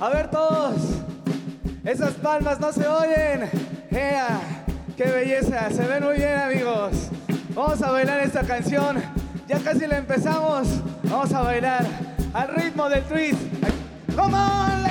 A ver todos, esas palmas no se oyen. ¡Ea! ¡Qué belleza! Se ven muy bien amigos. Vamos a bailar esta canción. Ya casi la empezamos. Vamos a bailar al ritmo del twist. Come on,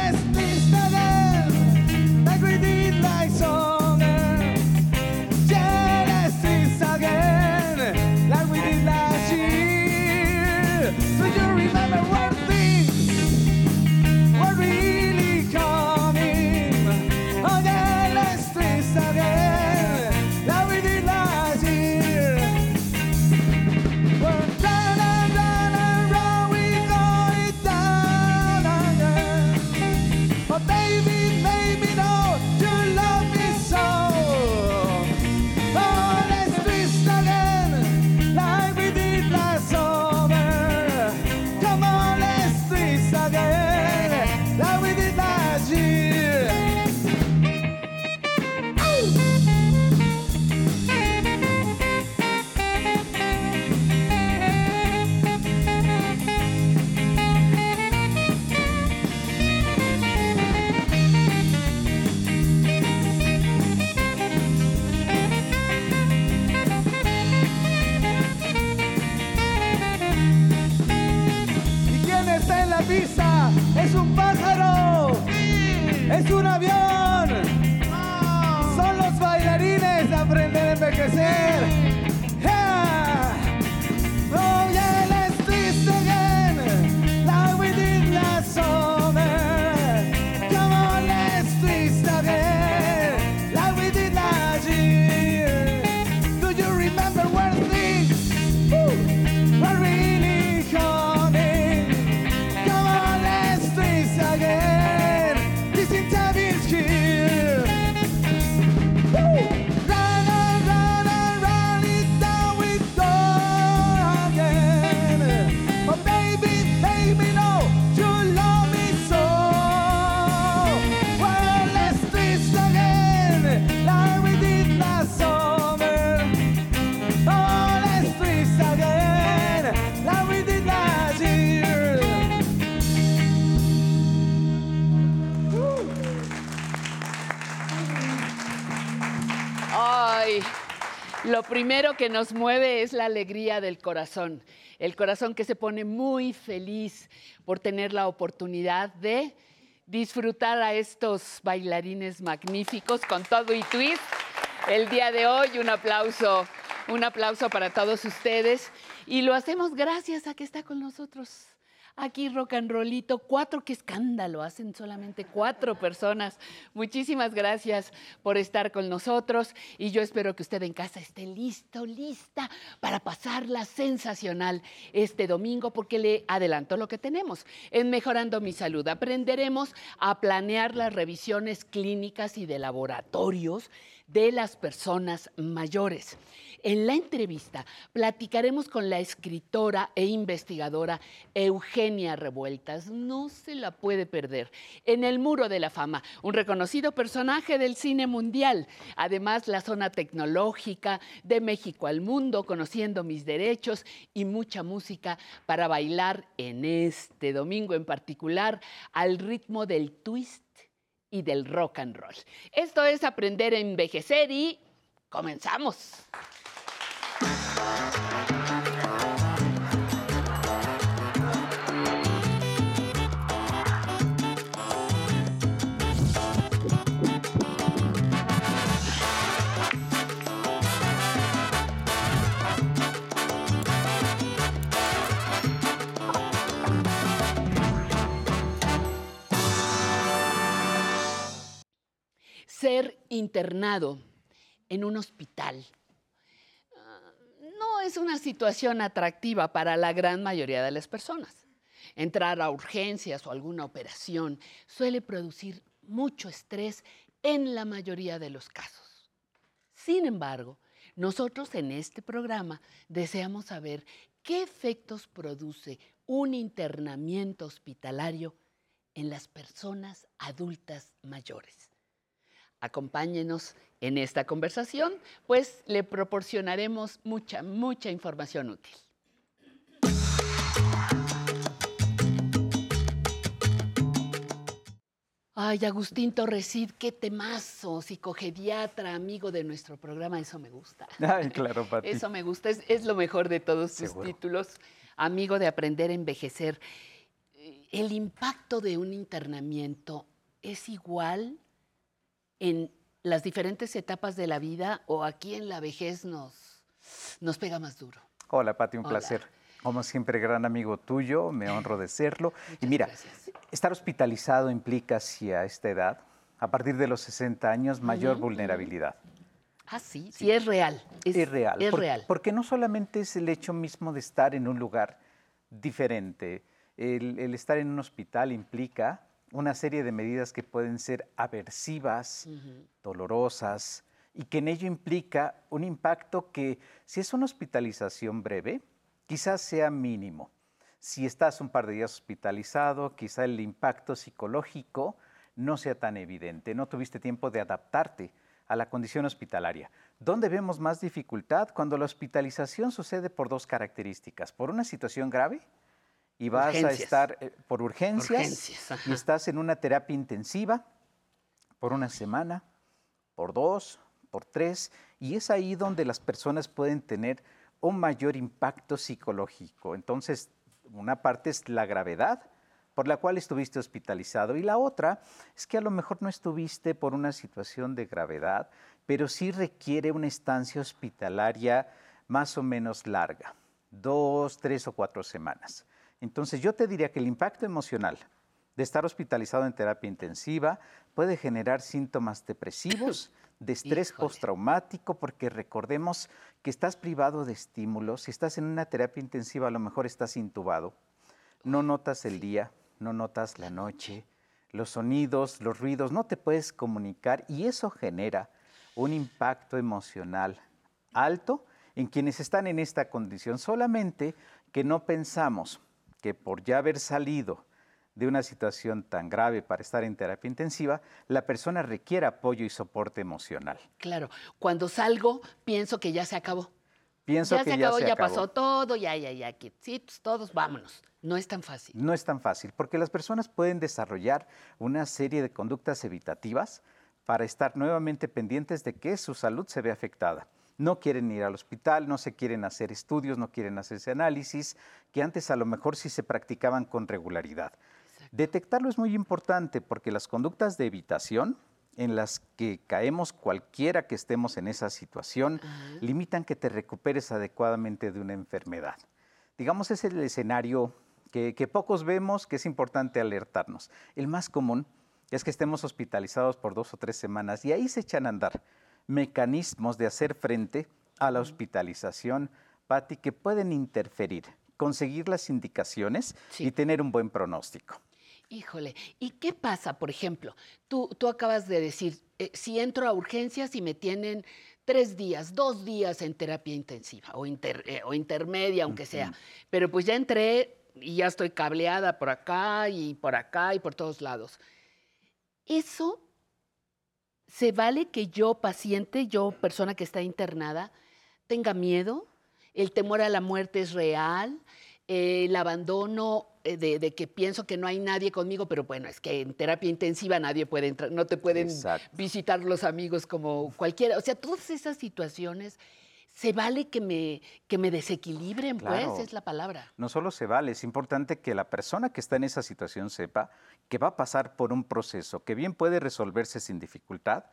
primero que nos mueve es la alegría del corazón. El corazón que se pone muy feliz por tener la oportunidad de disfrutar a estos bailarines magníficos con todo y twist. El día de hoy, un aplauso, un aplauso para todos ustedes. Y lo hacemos gracias a que está con nosotros Aquí rock and rollito, cuatro, qué escándalo, hacen solamente cuatro personas. Muchísimas gracias por estar con nosotros y yo espero que usted en casa esté listo, lista para pasarla sensacional este domingo porque le adelanto lo que tenemos. En Mejorando mi Salud aprenderemos a planear las revisiones clínicas y de laboratorios de las personas mayores. En la entrevista platicaremos con la escritora e investigadora Eugenia Revueltas. No se la puede perder. En el Muro de la Fama, un reconocido personaje del cine mundial. Además, la zona tecnológica de México al mundo, conociendo mis derechos y mucha música para bailar en este domingo en particular al ritmo del twist y del rock and roll. Esto es aprender a envejecer y comenzamos. Ser internado en un hospital ah, no es una situación atractiva para la gran mayoría de las personas. Entrar a urgencias o alguna operación suele producir mucho estrés en la mayoría de los casos. Sin embargo, nosotros en este programa deseamos saber qué efectos produce un internamiento hospitalario en las personas adultas mayores. Acompáñenos en esta conversación, pues le proporcionaremos mucha, mucha información útil. Ay, Agustín Torresid, qué temazo, psicogediatra, amigo de nuestro programa, eso me gusta. Ay, claro, Pati. Eso me gusta, es, es lo mejor de todos tus Seguro. títulos. Amigo de aprender a envejecer. ¿El impacto de un internamiento es igual en las diferentes etapas de la vida o aquí en la vejez nos, nos pega más duro? Hola, Pati, un Hola. placer. Como siempre, gran amigo tuyo, me honro de serlo. y Muchas mira, gracias. estar hospitalizado implica hacia esta edad, a partir de los 60 años, mayor vulnerabilidad. Ah, sí, sí, es real. Es, real. Es por- real. Porque no solamente es el hecho mismo de estar en un lugar diferente. El, el estar en un hospital implica una serie de medidas que pueden ser aversivas, dolorosas, y que en ello implica un impacto que, si es una hospitalización breve, quizás sea mínimo. Si estás un par de días hospitalizado, quizá el impacto psicológico no sea tan evidente, no tuviste tiempo de adaptarte a la condición hospitalaria. ¿Dónde vemos más dificultad? Cuando la hospitalización sucede por dos características. Por una situación grave y vas a estar eh, por urgencias, y estás en una terapia intensiva por una semana, por dos, por tres, y es ahí donde las personas pueden tener un mayor impacto psicológico. Entonces, una parte es la gravedad por la cual estuviste hospitalizado y la otra es que a lo mejor no estuviste por una situación de gravedad, pero sí requiere una estancia hospitalaria más o menos larga, dos, tres o cuatro semanas. Entonces yo te diría que el impacto emocional de estar hospitalizado en terapia intensiva puede generar síntomas depresivos, de estrés Híjole. postraumático, porque recordemos que estás privado de estímulos, si estás en una terapia intensiva a lo mejor estás intubado, no notas el día, no notas la noche, los sonidos, los ruidos, no te puedes comunicar y eso genera un impacto emocional alto en quienes están en esta condición, solamente que no pensamos que por ya haber salido de una situación tan grave para estar en terapia intensiva, la persona requiere apoyo y soporte emocional. Claro, cuando salgo pienso que ya se acabó. Pienso ya que se ya acabó, se ya acabó. pasó todo, ya, ya, ya, quietecitos, todos, vámonos. No es tan fácil. No es tan fácil, porque las personas pueden desarrollar una serie de conductas evitativas para estar nuevamente pendientes de que su salud se ve afectada. No quieren ir al hospital, no se quieren hacer estudios, no quieren hacerse análisis, que antes a lo mejor sí se practicaban con regularidad. Detectarlo es muy importante porque las conductas de evitación en las que caemos cualquiera que estemos en esa situación limitan que te recuperes adecuadamente de una enfermedad. Digamos, es el escenario que, que pocos vemos, que es importante alertarnos. El más común es que estemos hospitalizados por dos o tres semanas y ahí se echan a andar mecanismos de hacer frente a la hospitalización, Patti, que pueden interferir, conseguir las indicaciones Sí. y tener un buen pronóstico. Híjole, ¿y qué pasa, por ejemplo? Tú, tú acabas de decir, eh, si entro a urgencias y me tienen tres días, dos días en terapia intensiva o, inter- eh, o intermedia, aunque sea, pero pues ya entré y ya estoy cableada por acá y por acá y por todos lados. Eso, ¿se vale que yo, paciente, yo, persona que está internada, tenga miedo? ¿El temor a la muerte es real? El abandono eh, de, de que pienso que no hay nadie conmigo, pero bueno, es que en terapia intensiva nadie puede entrar, no te pueden Exacto. visitar los amigos como cualquiera. O sea, todas esas situaciones, ¿se vale que me, que me desequilibren? Claro. Pues es la palabra. No solo se vale, es importante que la persona que está en esa situación sepa que va a pasar por un proceso que bien puede resolverse sin dificultad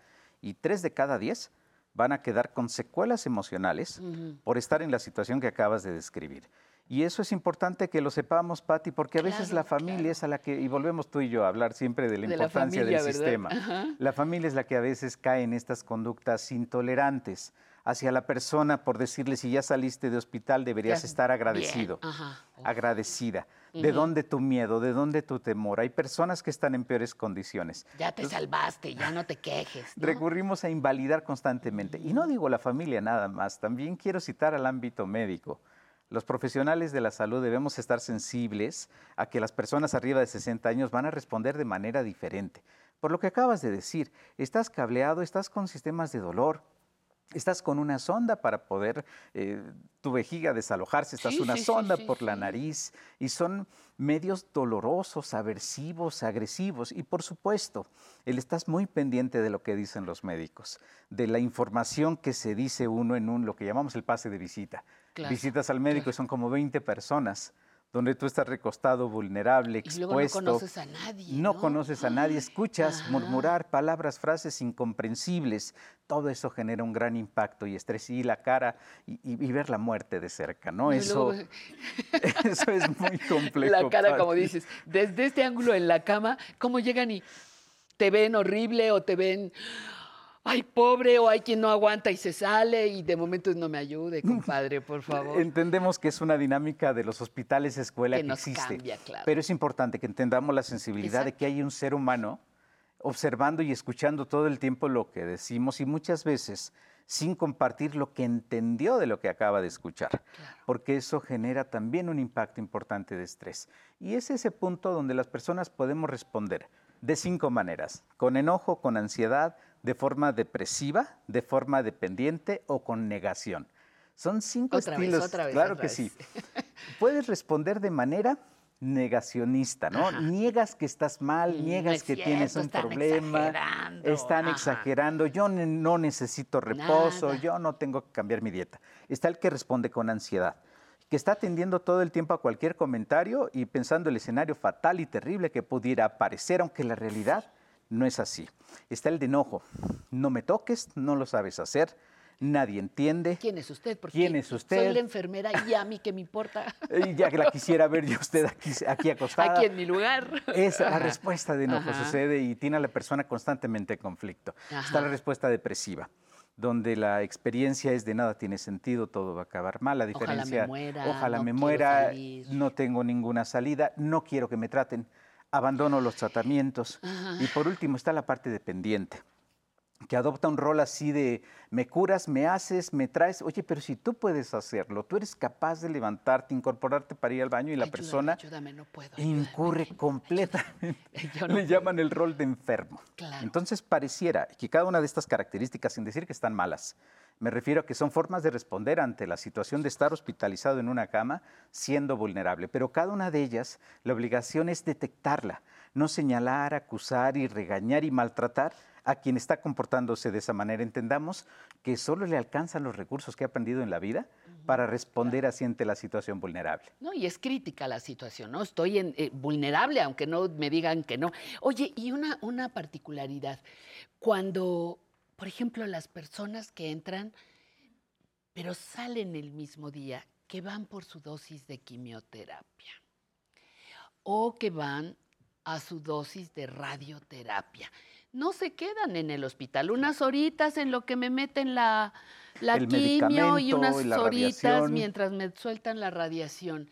y tres de cada diez van a quedar con secuelas emocionales por estar en la situación que acabas de describir. Y eso es importante que lo sepamos, Patti, porque a veces la familia claro. es a la que, y volvemos tú y yo a hablar siempre de la De la importancia familia, del ¿verdad? sistema. Ajá. La familia es la que a veces cae en estas conductas intolerantes hacia la persona por decirle si ya saliste de hospital deberías estar agradecido ajá. agradecida. ¿De dónde tu miedo? ¿De dónde tu temor? Hay personas que están en peores condiciones. Ya te salvaste, ya no te quejes. ¿no? Recurrimos a invalidar constantemente. Y no digo la familia nada más, también quiero citar al ámbito médico. Los profesionales de la salud debemos estar sensibles a que las personas arriba de 60 años van a responder de manera diferente. Por lo que acabas de decir, estás cableado, estás con sistemas de dolor, Estás con una sonda para poder eh, tu vejiga desalojarse, estás Sí, una sí, sonda sí, por la nariz y son medios dolorosos, aversivos, agresivos. Y por supuesto, él estás muy pendiente de lo que dicen los médicos, de la información que se dice uno en un lo que llamamos el pase de visita. Claro, Visitas al médico y son como 20 personas donde tú estás recostado, vulnerable, Y luego no expuesto. conoces a nadie, No ¿no? conoces a nadie, escuchas Ajá. murmurar palabras, frases incomprensibles. Todo eso genera un gran impacto y estrés y la cara y, y- y ver la muerte de cerca, ¿no? Y Eso, luego- eso es muy complejo. La cara, como dices, desde este ángulo en la cama, ¿cómo llegan y te ven horrible o te ven, ay, pobre, o hay quien no aguanta y se sale y de momento no me ayude, compadre, por favor? Entendemos que es una dinámica de los hospitales escuela Que que, nos existe, cambia, claro. pero es importante que entendamos la sensibilidad de que hay un ser humano observando y escuchando todo el tiempo lo que decimos y muchas veces sin compartir lo que entendió de lo que acaba de escuchar, porque eso genera también un impacto importante de estrés. Y es ese punto donde las personas podemos responder de cinco maneras, con enojo, con ansiedad, de forma depresiva, de forma dependiente o con negación. Son cinco Otra vez, estilos, otra vez, claro otra que vez. sí. Puedes responder de manera negacionista, ¿no? Ajá. Niegas que estás mal, Mm, no niegas es que tienes un están problema, exagerando, están ajá. exagerando, yo no necesito reposo, Nada. yo no tengo que cambiar mi dieta. Está el que responde con ansiedad, que está atendiendo todo el tiempo a cualquier comentario y pensando el escenario fatal y terrible que pudiera aparecer, aunque la realidad no es así. Está el de enojo, no me toques, no lo sabes hacer, nadie entiende. ¿Quién es usted? Porque ¿Quién es usted? Soy la enfermera y a mí qué me importa. Y ya que la quisiera ver yo usted aquí, aquí acostada. Aquí en mi lugar. Es la respuesta de enojo Ajá. sucede y tiene a la persona constantemente en conflicto. Está la respuesta depresiva, donde la experiencia es de nada tiene sentido, todo va a acabar mal. La Ojalá me diferencia, muera, ojalá no me muera, no tengo ninguna salida, no quiero que me traten, abandono los tratamientos. Ajá. Y por último está la parte dependiente que adopta un rol así de me curas, me haces, me traes. Oye, pero si tú puedes hacerlo, tú eres capaz de levantarte, incorporarte para ir al baño y la Ayúdame, persona Ayúdame, no puedo. ayúdame. incurre completamente. No Le puedo. llaman el rol de enfermo. Claro. Entonces pareciera que cada una de estas características, sin decir que están malas, me refiero a que son formas de responder ante la situación de estar hospitalizado en una cama siendo vulnerable. Pero cada una de ellas, la obligación es detectarla, no señalar, acusar y regañar y maltratar a quien está comportándose de esa manera. Entendamos que solo le alcanzan los recursos que ha aprendido en la vida para responder así ante la situación vulnerable. No, y es crítica la situación, ¿no? Estoy en, eh, vulnerable, aunque no me digan que no. Oye, y una, una particularidad, cuando, por ejemplo, las personas que entran, pero salen el mismo día, que van por su dosis de quimioterapia o que van a su dosis de radioterapia. No se quedan en el hospital, unas horitas en lo que me meten la, la quimio y unas y horitas radiación. mientras me sueltan la radiación.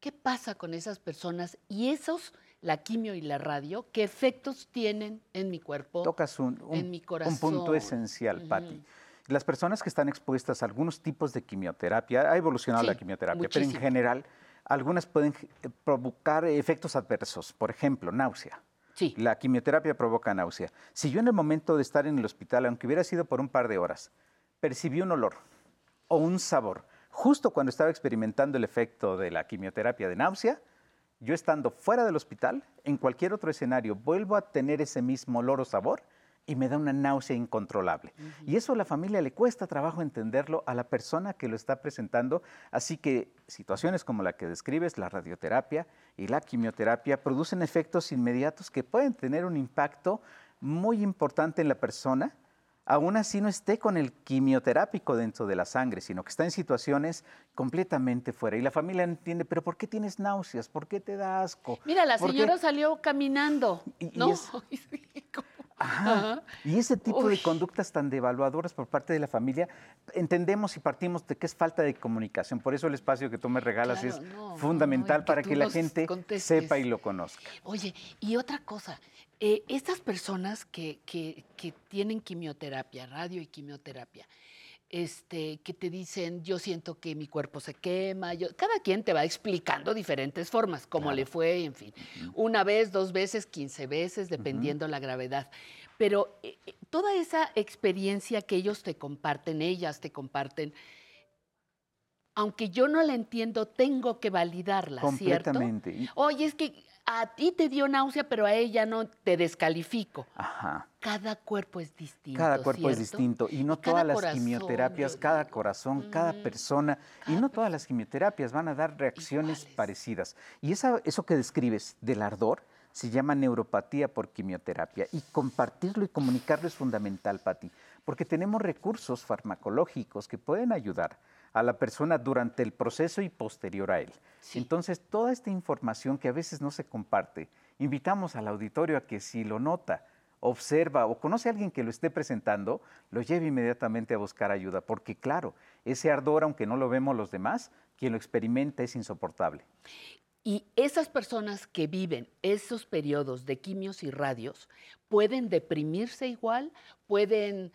¿Qué pasa con esas personas y esos, la quimio y la radio, qué efectos tienen en mi cuerpo? Tocas un, un- en mi un punto corazón. esencial, Patti. Ujú. Las personas que están expuestas a algunos tipos de quimioterapia, ha evolucionado la quimioterapia, pero en general algunas pueden provocar efectos adversos, por ejemplo, náusea. La quimioterapia provoca náusea. Si yo en el momento de estar en el hospital, aunque hubiera sido por un par de horas, percibí un olor o un sabor, justo cuando estaba experimentando el efecto de la quimioterapia de náusea, yo estando fuera del hospital, en cualquier otro escenario, vuelvo a tener ese mismo olor o sabor y me da una náusea incontrolable. Y eso a la familia le cuesta trabajo entenderlo a la persona que lo está presentando. Así que situaciones como la que describes, la radioterapia y la quimioterapia, producen efectos inmediatos que pueden tener un impacto muy importante en la persona, aún así no esté con el quimioterápico dentro de la sangre, sino que está en situaciones completamente fuera. Y la familia entiende, pero ¿por qué tienes náuseas? ¿Por qué te da asco? Mira, la ¿Por qué?". señora salió caminando. Y- y ¿no? es-. Ajá. Ajá. Y ese tipo Uy. de conductas tan devaluadoras por parte de la familia, entendemos y partimos de que es falta de comunicación. Por eso el espacio que tú me regalas Claro, es no, fundamental no, y que para que la gente contestes. sepa y lo conozca. Oye, y otra cosa, eh, estas personas que, que- que tienen quimioterapia, radio y quimioterapia, este, que te dicen, yo siento que mi cuerpo se quema. Yo, cada quien te va explicando diferentes formas, cómo le fue, en fin. Una vez, dos veces, quince veces, dependiendo la gravedad. Pero eh, eh, toda esa experiencia que ellos te comparten, ellas te comparten, aunque yo no la entiendo, tengo que validarla, ¿cierto? Completamente. Oye, es que a ti te dio náusea, pero a ella no, te descalifico. Ajá. Cada cuerpo es distinto. Cada cuerpo es distinto y no cada todas las corazón, quimioterapias, cada corazón, cada persona y no todas las quimioterapias van a dar reacciones Iguales. parecidas. Y esa- eso que describes del ardor se llama neuropatía por quimioterapia y compartirlo y comunicarlo es fundamental, Pati, porque tenemos recursos farmacológicos que pueden ayudar a la persona durante el proceso y posterior a él. Sí. Entonces, toda esta información que a veces no se comparte, invitamos al auditorio a que si lo nota, observa o conoce a alguien que lo esté presentando, lo lleve inmediatamente a buscar ayuda, porque claro, ese ardor, aunque no lo vemos los demás, quien lo experimenta es insoportable. Y esas personas que viven esos periodos de quimios y radios pueden deprimirse igual, pueden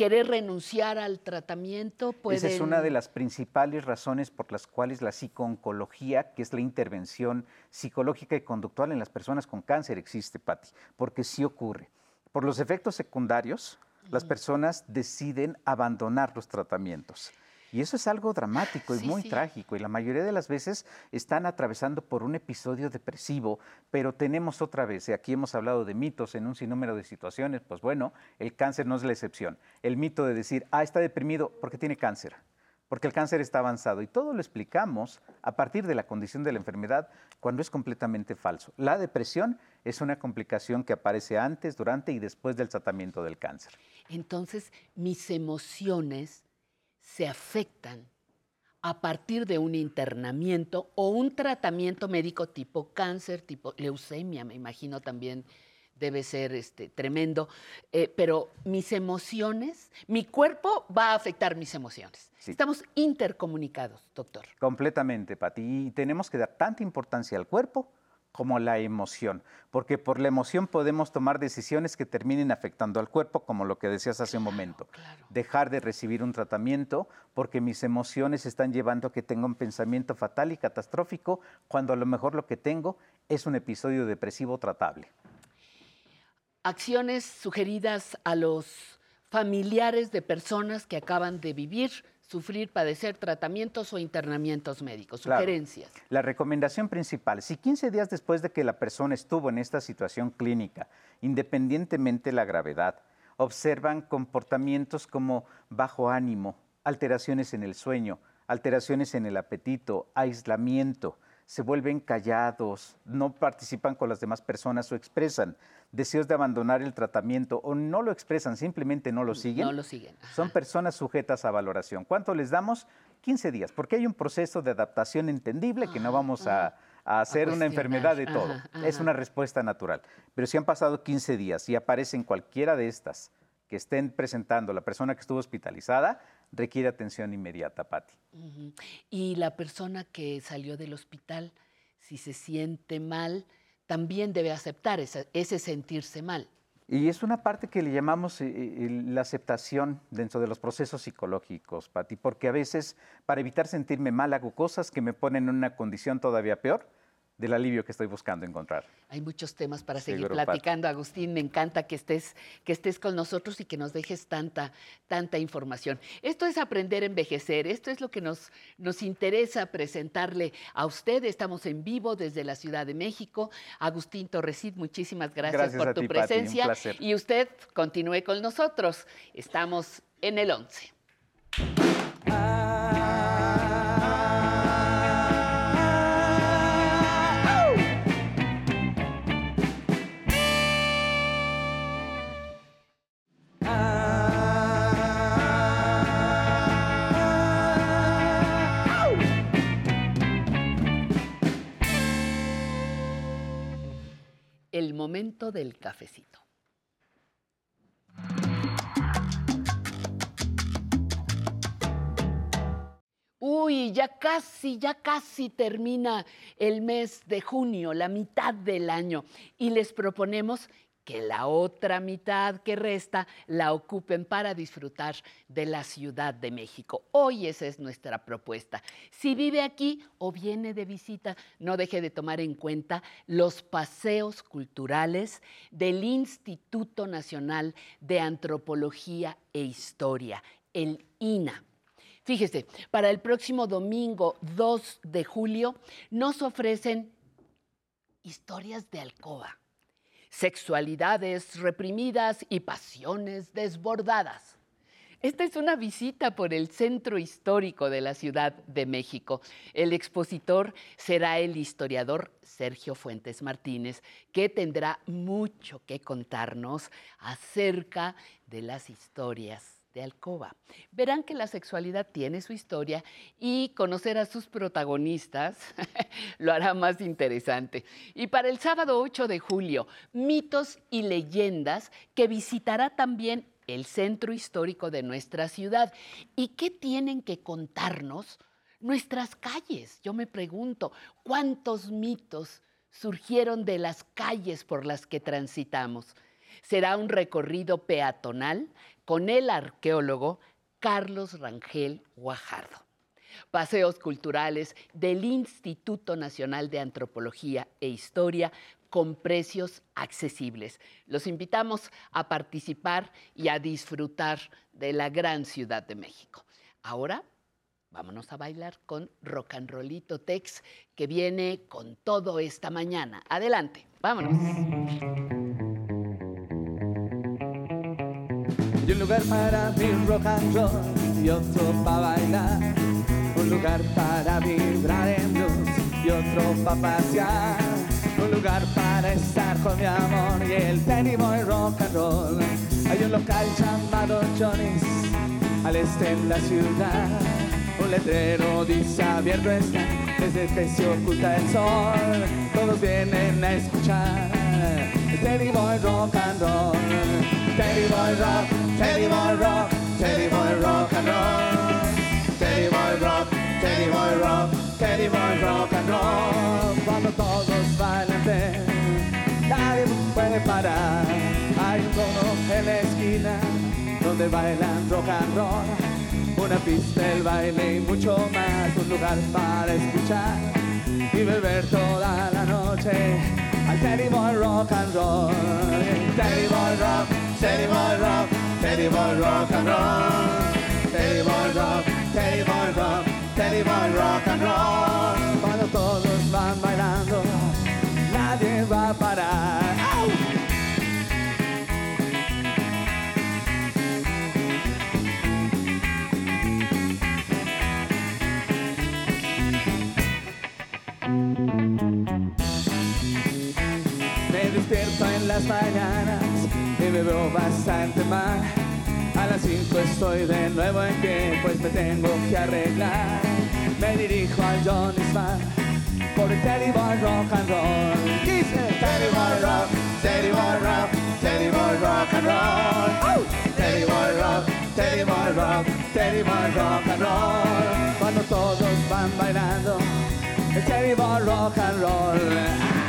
querer renunciar al tratamiento. Esa es una de las principales razones por las cuales la psicooncología, que es la intervención psicológica y conductual en las personas con cáncer, existe, Patti, porque sí ocurre. Por los efectos secundarios, las personas deciden abandonar los tratamientos. Y eso es algo dramático y Sí, muy sí. trágico. Y la mayoría de las veces están atravesando por un episodio depresivo, pero tenemos otra vez, y aquí hemos hablado de mitos en un sinnúmero de situaciones, pues bueno, el cáncer no es la excepción. El mito de decir, ah, está deprimido porque tiene cáncer, porque el cáncer está avanzado. Y todo lo explicamos a partir de la condición de la enfermedad cuando es completamente falso. La depresión es una complicación que aparece antes, durante y después del tratamiento del cáncer. Entonces, mis emociones se afectan a partir de un internamiento o un tratamiento médico tipo cáncer, tipo leucemia, me imagino también debe ser este, tremendo, eh, pero mis emociones, mi cuerpo va a afectar mis emociones. Sí. Estamos intercomunicados, doctor. Completamente, Pati. Y tenemos que dar tanta importancia al cuerpo como la emoción, porque por la emoción podemos tomar decisiones que terminen afectando al cuerpo, como lo que decías hace un momento. claro. Dejar de recibir un tratamiento porque mis emociones están llevando a que tenga un pensamiento fatal y catastrófico, cuando a lo mejor lo que tengo es un episodio depresivo tratable. Acciones sugeridas a los familiares de personas que acaban de vivir, sufrir, padecer tratamientos o internamientos médicos. Claro. Sugerencias. La recomendación principal, si 15 días después de que la persona estuvo en esta situación clínica, independientemente de la gravedad, observan comportamientos como bajo ánimo, alteraciones en el sueño, alteraciones en el apetito, aislamiento, se vuelven callados, no participan con las demás personas o expresan deseos de abandonar el tratamiento o no lo expresan, simplemente no lo siguen. No lo siguen. ajá. Son personas sujetas a valoración. ¿Cuánto les damos? 15 días, porque hay un proceso de adaptación entendible que no vamos a, a hacer una enfermedad de todo. Ajá, Es una respuesta natural. Pero si han pasado 15 días y aparecen cualquiera de estas que estén presentando la persona que estuvo hospitalizada, requiere atención inmediata, Patti. Y la persona que salió del hospital, si se siente mal, también debe aceptar esa- ese sentirse mal. Y es una parte que le llamamos eh, eh, la aceptación dentro de los procesos psicológicos, Patti, porque a veces para evitar sentirme mal hago cosas que me ponen en una condición todavía peor del alivio que estoy buscando encontrar. Hay muchos temas para seguir Seguro, Pat. platicando, Agustín. Me encanta que estés, que estés con nosotros y que nos dejes tanta, tanta información. Esto es aprender a envejecer. Esto es lo que nos, nos interesa presentarle a usted. Estamos en vivo desde la Ciudad de México. Agustín Torrecid, muchísimas gracias, Gracias por a tu ti, Pati, un presencia. placer. Y usted continúe con nosotros. Estamos en el 11. El momento del cafecito. Uy, ya casi, ya casi termina el mes de junio, la mitad del año, y les proponemos que la otra mitad que resta la ocupen para disfrutar de la Ciudad de México. Hoy esa es nuestra propuesta. Si vive aquí o viene de visita, no deje de tomar en cuenta los paseos culturales del Instituto Nacional de Antropología e Historia, el INA. Fíjese, para el próximo domingo 2 de julio nos ofrecen historias de alcoba sexualidades reprimidas y pasiones desbordadas. Esta es una visita por el centro histórico de la Ciudad de México. El expositor será el historiador Sergio Fuentes Martínez, que tendrá mucho que contarnos acerca de las historias de Alcoba. Verán que la sexualidad tiene su historia y conocer a sus protagonistas lo hará más interesante. Y para el sábado 8 de julio, mitos y leyendas que visitará también el centro histórico de nuestra ciudad. ¿Y qué tienen que contarnos nuestras calles? Yo me pregunto, ¿cuántos mitos surgieron de las calles por las que transitamos? Será un recorrido peatonal con el arqueólogo Carlos Rangel Guajardo. Paseos culturales del Instituto Nacional de Antropología e Historia con precios accesibles. Los invitamos a participar y a disfrutar de la gran Ciudad de México. Ahora vámonos a bailar con Rock and Rollito Tex que viene con todo esta mañana. Adelante, vámonos. Y un lugar para mi rock and roll y otro para bailar. Un lugar para vibrar en blues y otro para pasear. Un lugar para estar con mi amor y el penny boy rock and roll. Hay un local llamado Johnny's al este en la ciudad. Un letrero dice abierto está desde que se oculta el sol. Todos vienen a escuchar el penny boy rock and roll. Teddy boy rock, Teddy boy rock, Teddy boy rock and roll. Teddy boy rock, Teddy boy rock, Teddy boy rock and roll. Cuando todos bailan nadie puede parar. Hay un cono en la esquina donde bailan rock and roll. Una pista, el baile y mucho más. Un lugar para escuchar y beber toda la noche. Al Teddy Boy Rock and Roll. Teddy Boy Rock. Teddy boy rock, Teddy boy rock and roll. Teddy boy rock, Teddy boy rock, Teddy boy rock and roll. Cuando todos van bailando, nadie va a parar. Me despierto en las mañanas veo bastante mal. A las 5 estoy de nuevo en pie, pues me tengo que arreglar. Me dirijo a Johnny Smart por el Teddy Boy Rock and Roll. Dice Teddy Boy Rock, Teddy Boy Rock, Teddy Boy Rock and Roll. Teddy Boy Rock, Teddy Boy Rock, Teddy Boy Rock and Roll. Cuando todos van bailando, el Teddy Boy Rock and Roll.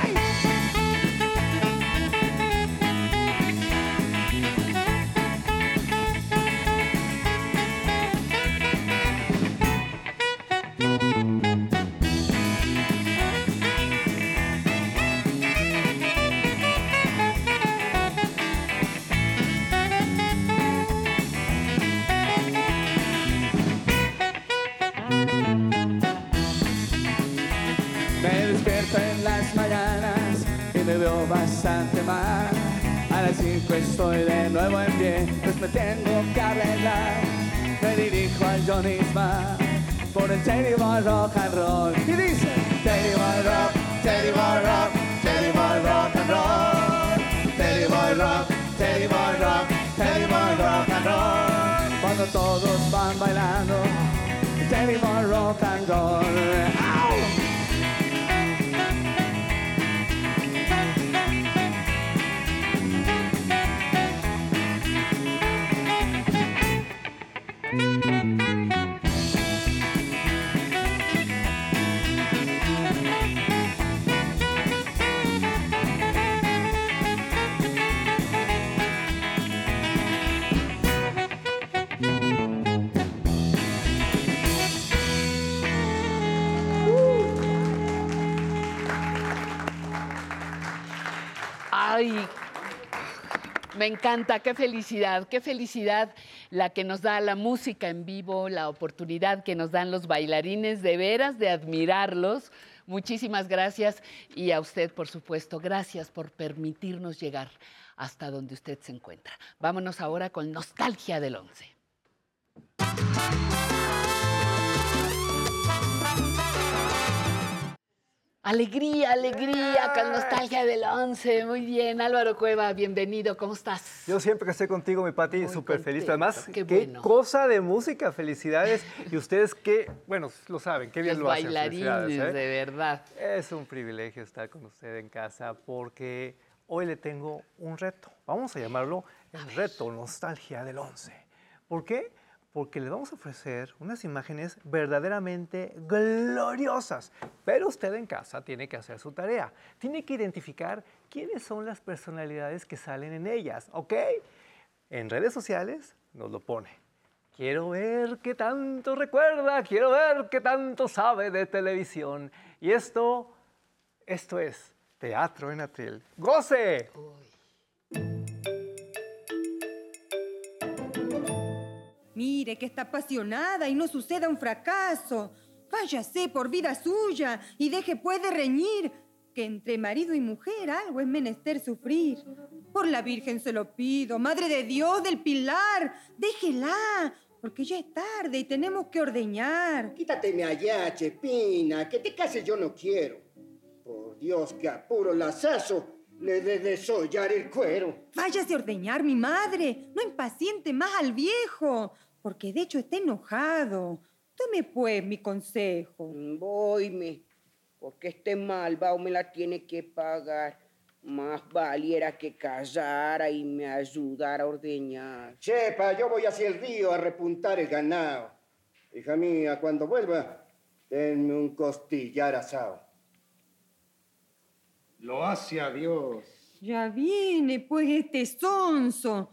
A las 5 estoy de nuevo en pie, pues me tengo que arreglar. Me dirijo a Johnny Smart por el Teddy Boy Rock and Roll. Y dice, Teddy Boy Rock, Teddy Boy Rock, Teddy Boy Rock and Roll. Teddy Boy Rock, Teddy Boy Rock, Teddy Boy Rock and Roll. Cuando todos van bailando, Teddy Boy Rock and Roll. Me encanta, qué felicidad, qué felicidad la que nos da la música en vivo, la oportunidad que nos dan los bailarines, de veras de admirarlos. Muchísimas gracias y a usted, por supuesto, gracias por permitirnos llegar hasta donde usted se encuentra. Vámonos ahora con Nostalgia del Once. Alegría, alegría, con nostalgia del 11. Muy bien, Álvaro Cueva, bienvenido, ¿cómo estás? Yo siempre que estoy contigo, mi Pati, súper feliz. Además, qué qué, bueno. cosa de música, felicidades. y ustedes qué, bueno, lo saben, qué bien Los lo hacen. bailarines, felicidades, de ¿eh? verdad. Es un privilegio estar con usted en casa porque hoy le tengo un reto. Vamos a llamarlo el reto nostalgia del 11. ¿Por qué? Porque le vamos a ofrecer unas imágenes verdaderamente gloriosas. Pero usted en casa tiene que hacer su tarea. Tiene que identificar quiénes son las personalidades que salen en ellas, ¿ok? En redes sociales nos lo pone. Quiero ver qué tanto recuerda, quiero ver qué tanto sabe de televisión. Y esto, esto es Teatro en Atril. ¡Goce! Mire que está apasionada y no suceda un fracaso. Váyase por vida suya y deje puede reñir, que entre marido y mujer algo es menester sufrir. Por la Virgen se lo pido, Madre de Dios del Pilar, déjela, porque ya es tarde y tenemos que ordeñar. Quítateme allá, Chepina, que te cases yo no quiero. Por Dios, que a puro lazazo le de desollar el cuero. Váyase a ordeñar, mi madre, no impaciente más al viejo, porque de hecho está enojado. Tome pues mi consejo. Mm, Voyme, porque este malvado me la tiene que pagar. Más valiera que casara y me ayudara a ordeñar. Chepa, yo voy hacia el río a repuntar el ganado. Hija mía, cuando vuelva, denme un costillar asado. Lo hace a Dios. Ya viene, pues, este sonso.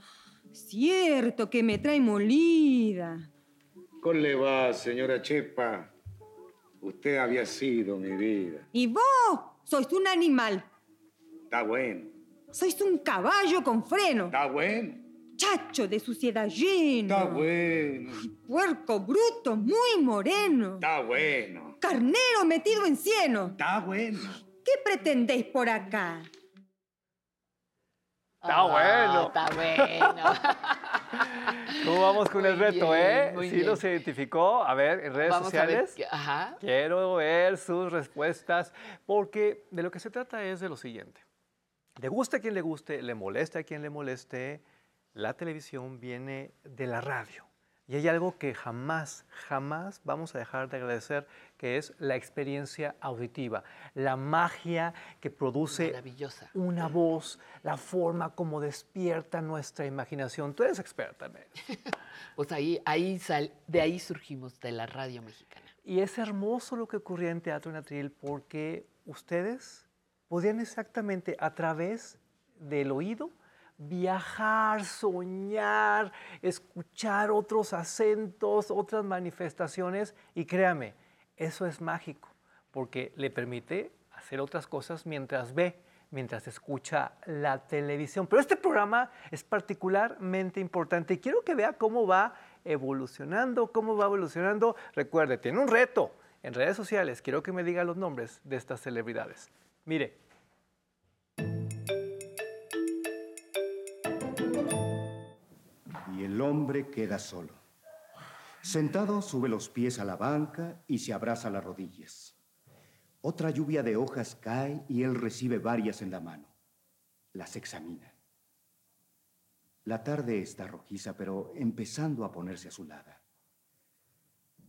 Cierto que me trae molida. ¿Cómo le va, señora Chepa? Usted había sido mi vida. Y vos sois un animal. Está bueno, Sois un caballo con freno. está bueno, Chacho de suciedad lleno. está bueno, Puerco bruto, muy moreno. está bueno, Carnero metido en cieno. está bueno. ¿Qué pretendéis por acá? Está bueno. Está bueno. ¿Cómo vamos con el reto, bien, eh? ¿Sí bien. los identificó? A ver, en redes Vamos a ver. sociales. Ajá. Quiero ver sus respuestas, porque de lo que se trata es de lo siguiente. Le guste a quien le guste, le moleste a quien le moleste, la televisión viene de la radio. Y hay algo que jamás, jamás vamos a dejar de agradecer, que es la experiencia auditiva, la magia que produce una voz, la forma como despierta nuestra imaginación. Tú eres experta en eso. Pues ahí, ahí sal- de ahí surgimos, de la radio mexicana. Y es hermoso lo que ocurría en Teatro en Atril porque ustedes podían exactamente a través del oído viajar, soñar, escuchar otros acentos, otras manifestaciones y créame, eso es mágico porque le permite hacer otras cosas mientras ve, mientras escucha la televisión. Pero este programa es particularmente importante y quiero que vea cómo va evolucionando, cómo va evolucionando. Recuerde, tiene un reto en redes sociales. Quiero que me diga los nombres de estas celebridades. Mire, el hombre queda solo. Sentado sube los pies a la banca y se abraza las rodillas. Otra lluvia de hojas cae y él recibe varias en la mano. Las examina. La tarde está rojiza, pero empezando a ponerse azulada.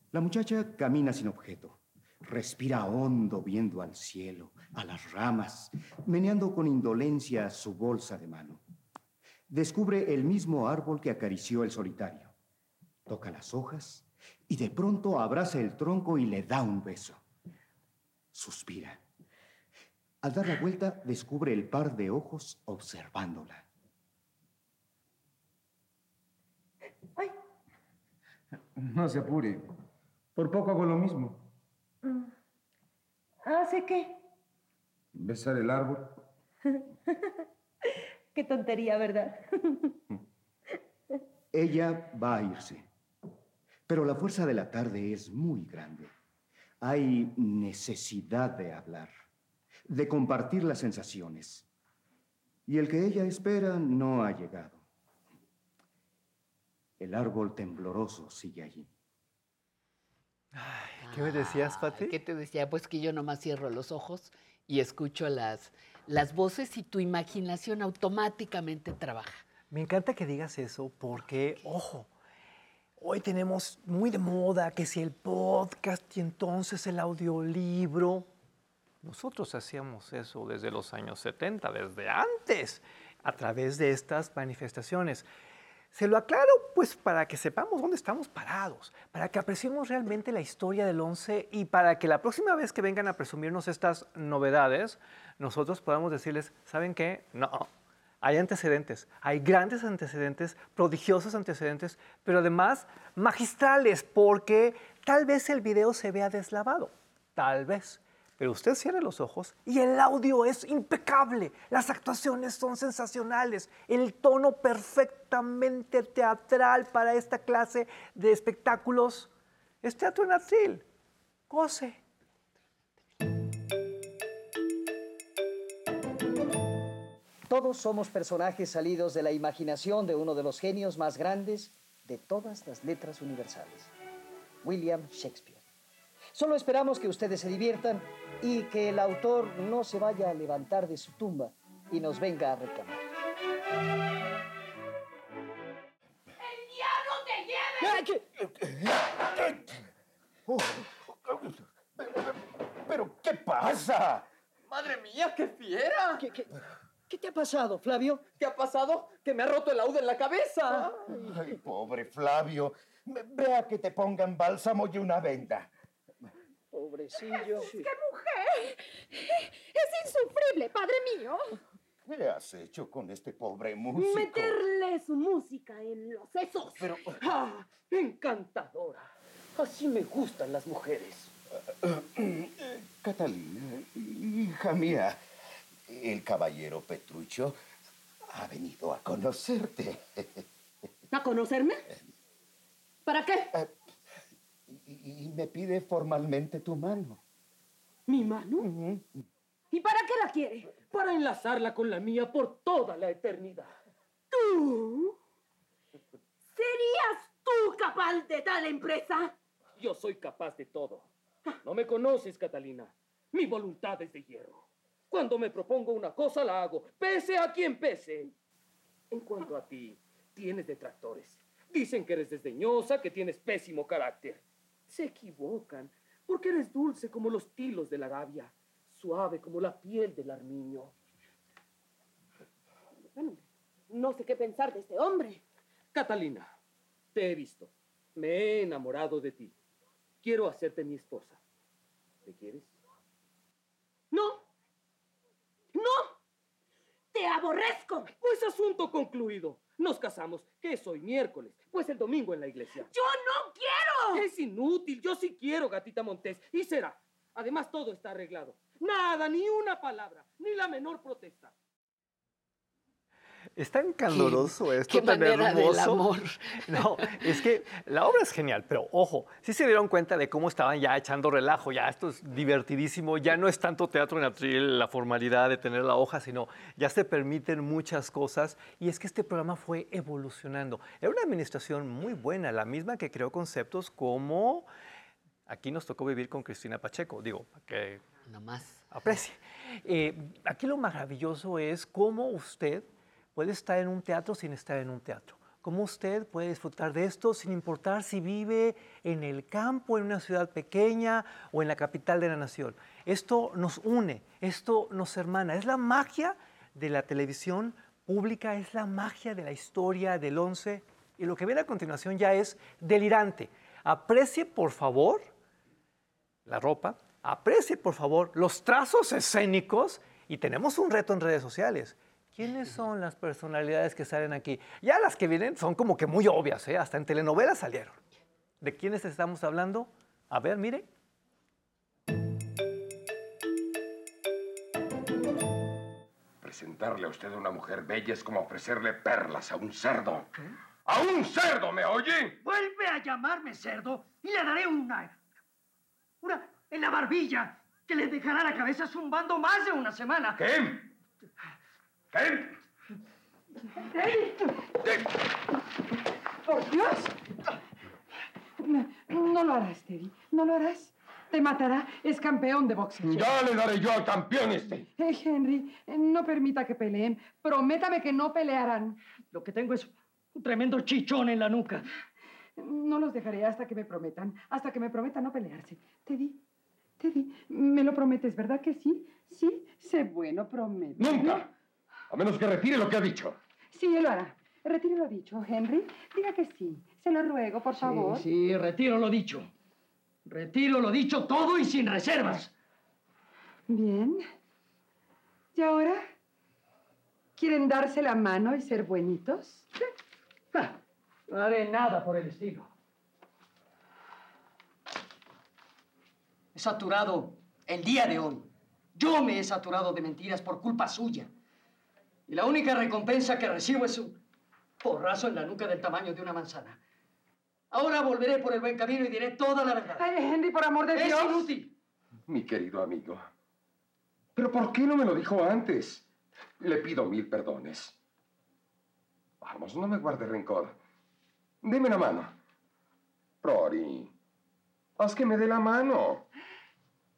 La muchacha camina sin objeto. Respira hondo viendo al cielo, a las ramas, meneando con indolencia su bolsa de mano. Descubre el mismo árbol que acarició el solitario. Toca las hojas y de pronto abraza el tronco y le da un beso. Suspira. Al dar la vuelta, descubre el par de ojos observándola. No se apure. Por poco hago lo mismo. ¿Hace qué? Besar el árbol. ¿Qué tontería, ¿verdad? Ella va a irse. Pero la fuerza de la tarde es muy grande. Hay necesidad de hablar, de compartir las sensaciones. Y el que ella espera no ha llegado. El árbol tembloroso sigue allí. ¿Qué me decías, Pati? ¿Qué te decía? Pues que yo nomás cierro los ojos y escucho las, las voces y tu imaginación automáticamente trabaja. Me encanta que digas eso porque, ojo, hoy tenemos muy de moda que si el podcast y entonces el audiolibro. Nosotros hacíamos eso desde los años 70, desde antes, a través de estas manifestaciones. Se lo aclaro, pues, para que sepamos dónde estamos parados, para que apreciemos realmente la historia del 11 y para que la próxima vez que vengan a presumirnos estas novedades, nosotros podamos decirles, ¿saben qué? No, hay antecedentes, hay grandes antecedentes, prodigiosos antecedentes, pero además magistrales, porque tal vez el video se vea deslavado, tal vez. Pero usted cierre los ojos y el audio es impecable, las actuaciones son sensacionales, el tono perfectamente teatral para esta clase de espectáculos es teatro en atril. Goce. Todos somos personajes salidos de la imaginación de uno de los genios más grandes de todas las letras universales, William Shakespeare. Solo esperamos que ustedes se diviertan y que el autor no se vaya a levantar de su tumba y nos venga a reclamar. ¿Pero qué pasa? ¡Madre mía, qué fiera! ¿Qué, qué, qué te ha pasado, Flavio? ¿Qué ha pasado? Que me ha roto el laudo en la cabeza. Ay, pobre Flavio. Vea que te pongan bálsamo y una venda. Pobrecillo. ¡Qué mujer! Es insufrible, padre mío. ¿Qué has hecho con este pobre músico? Meterle su música en los sesos. Pero, ¡Ah! ¡Encantadora! Así me gustan las mujeres. Catalina, hija mía, el caballero Petrucho ha venido a conocerte. ¿A conocerme? ¿Para qué? Y, y me pide formalmente tu mano. ¿Mi mano? ¿Y para qué la quiere? Para enlazarla con la mía por toda la eternidad. ¿Tú? ¿Serías tú capaz de tal empresa? Yo soy capaz de todo. No me conoces, Catalina. Mi voluntad es de hierro. Cuando me propongo una cosa, la hago, pese a quien pese. En cuanto a ti, tienes detractores. Dicen que eres desdeñosa, que tienes pésimo carácter. Se equivocan, porque eres dulce como los tilos de la Arabia, suave como la piel del armiño. Bueno, no sé qué pensar de este hombre. Catalina, te he visto. Me he enamorado de ti. Quiero hacerte mi esposa. ¿Te quieres? No. No. Te aborrezco. Pues asunto concluido. Nos casamos, que es hoy miércoles, pues el domingo en la iglesia. Yo no quiero. Es inútil, yo sí quiero, gatita Montés, y será. Además, todo está arreglado. Nada, ni una palabra, ni la menor protesta. Es tan candoroso esto, qué tan manera del hermoso. amor. No, es que la obra es genial, pero ojo, sí se dieron cuenta de cómo estaban ya echando relajo, ya esto es divertidísimo, ya no es tanto teatro en atril, la formalidad de tener la hoja, sino ya se permiten muchas cosas y es que este programa fue evolucionando. Era una administración muy buena, la misma que creó conceptos como aquí nos tocó vivir con Cristina Pacheco, digo, para que Nomás. aprecie. Eh, aquí lo maravilloso es cómo usted puede estar en un teatro sin estar en un teatro. Cómo usted puede disfrutar de esto sin importar si vive en el campo, en una ciudad pequeña o en la capital de la nación. Esto nos une, esto nos hermana. Es la magia de la televisión pública, es la magia de la historia del 11. Y lo que viene a continuación ya es delirante. Aprecie, por favor, la ropa, aprecie por favor los trazos escénicos y tenemos un reto en redes sociales. ¿Quiénes son las personalidades que salen aquí? Ya las que vienen son como que muy obvias, ¿eh? hasta en telenovelas salieron. ¿De quiénes estamos hablando? A ver, mire. Presentarle a usted a una mujer bella es como ofrecerle perlas a un cerdo. ¡A un cerdo, me oye! Vuelve a llamarme cerdo y le daré una. Una en la barbilla que le dejará la cabeza zumbando más de una semana. ¿Qué? ¿Qué? ¡Por Dios! No, no lo harás, Teddy. No lo harás. Te matará. Es campeón de boxeo. Ya le daré yo al campeón este. Eh, Henry, eh, no permita que peleen. Prométame que no pelearán. Lo que tengo es un tremendo chichón en la nuca. No los dejaré hasta que me prometan. Hasta que me prometan no pelearse. Teddy, Teddy, me lo prometes, ¿verdad que sí? Sí, sé bueno, prometo. ¡Nunca! A menos que retire lo que ha dicho. Sí, él lo hará. Retire lo dicho, Henry. Diga que sí. Se lo ruego, por favor. Sí, sí, retiro lo dicho. Retiro lo dicho todo y sin reservas. Bien. ¿Y ahora? ¿Quieren darse la mano y ser buenitos? Ah, No haré nada por el estilo. He saturado el día de hoy. Yo me he saturado de mentiras por culpa suya. Y la única recompensa que recibo es un porrazo en la nuca del tamaño de una manzana. Ahora volveré por el buen camino y diré toda la verdad. Ay, Henry, por amor de es Dios. inútil. Mi querido amigo. ¿Pero por qué no me lo dijo antes? Le pido mil perdones. Vamos, no me guarde rencor. Deme la mano. Rory, haz que me dé la mano.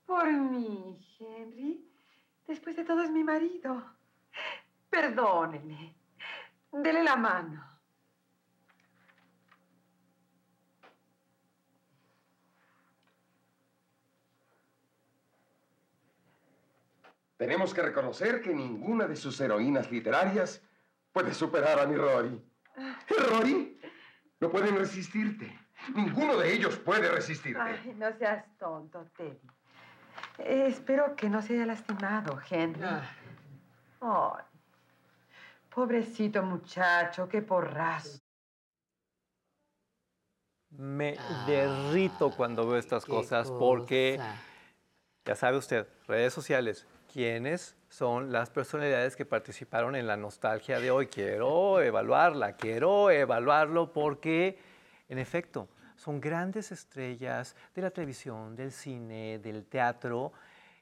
Por mí, Henry. Después de todo es mi marido. Perdóneme. Dele la mano. Tenemos que reconocer que ninguna de sus heroínas literarias puede superar a mi Rory. Rory, no pueden resistirte. Ninguno de ellos puede resistirte. Ay, no seas tonto, Teddy. Eh, espero que no se haya lastimado, Henry. Ay, pobrecito muchacho, qué porrazo. Me derrito cuando veo estas cosas porque, ya sabe usted, redes sociales, ¿quiénes son las personalidades que participaron en la nostalgia de hoy? Quiero evaluarla, quiero evaluarlo porque, en efecto, son grandes estrellas de la televisión, del cine, del teatro,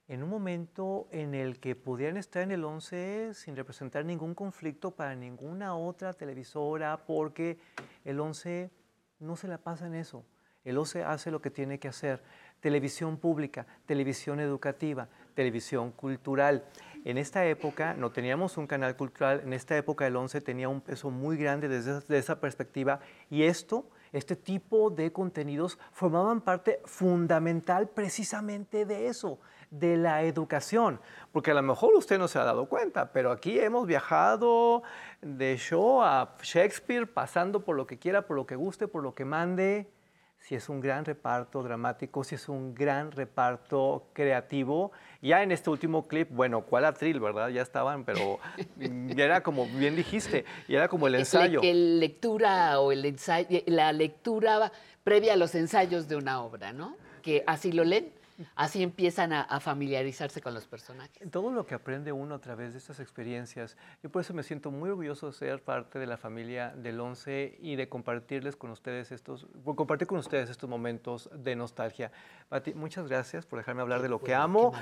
en un momento en el que podrían estar en el 11 sin representar ningún conflicto para ninguna otra televisora, porque el 11 no se la pasa en eso. El 11 hace lo que tiene que hacer. Televisión pública, televisión educativa, televisión cultural. En esta época no teníamos un canal cultural, en esta época el 11 tenía un peso muy grande desde, desde esa perspectiva y esto, este tipo de contenidos formaban parte fundamental precisamente de eso, de la educación. Porque a lo mejor usted no se ha dado cuenta, pero aquí hemos viajado de show a Shakespeare, pasando por lo que quiera, por lo que guste, por lo que mande. Si es un gran reparto dramático, si es un gran reparto creativo. Ya en este último clip, bueno, ¿cuál atril, verdad? Ya estaban, pero ya era como bien dijiste, y era como el ensayo. El lectura o el ensayo, la lectura previa a los ensayos de una obra, ¿no? Que así lo leen, así empiezan a, a familiarizarse con los personajes. Todo lo que aprende uno a través de estas experiencias, yo por eso me siento muy orgulloso de ser parte de la familia del Once y de compartirles con ustedes estos, compartir con ustedes estos momentos de nostalgia. Pati, muchas gracias por dejarme hablar de lo que amo.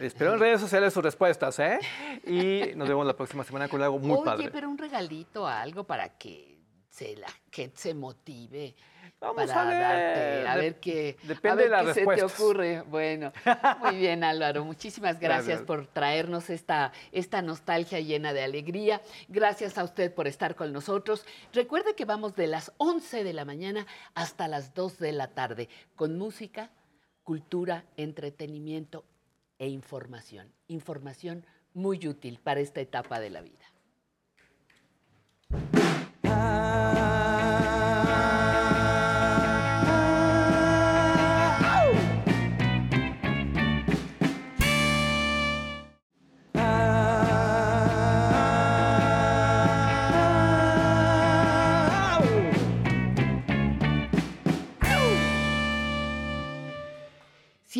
Espero en redes sociales sus respuestas, ¿eh? Y nos vemos la próxima semana con algo muy Oye, padre. pero un regalito, algo para que se, la gente se motive. Vamos para a ver, darte, a de- ver qué, depende a ver de qué se te ocurre. Bueno, muy bien Álvaro, muchísimas gracias, Gracias. por traernos esta, esta nostalgia llena de alegría. Gracias a usted por estar con nosotros. Recuerde que vamos de las 11 de la mañana hasta las 2 de la tarde con música, cultura, entretenimiento e información. Información muy útil para esta etapa de la vida.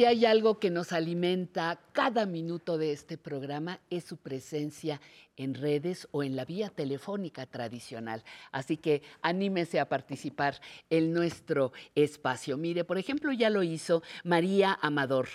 Si hay algo que nos alimenta cada minuto de este programa es su presencia en redes o en la vía telefónica tradicional. Así que anímese a participar en nuestro espacio. Mire, por ejemplo, ya lo hizo María Amador,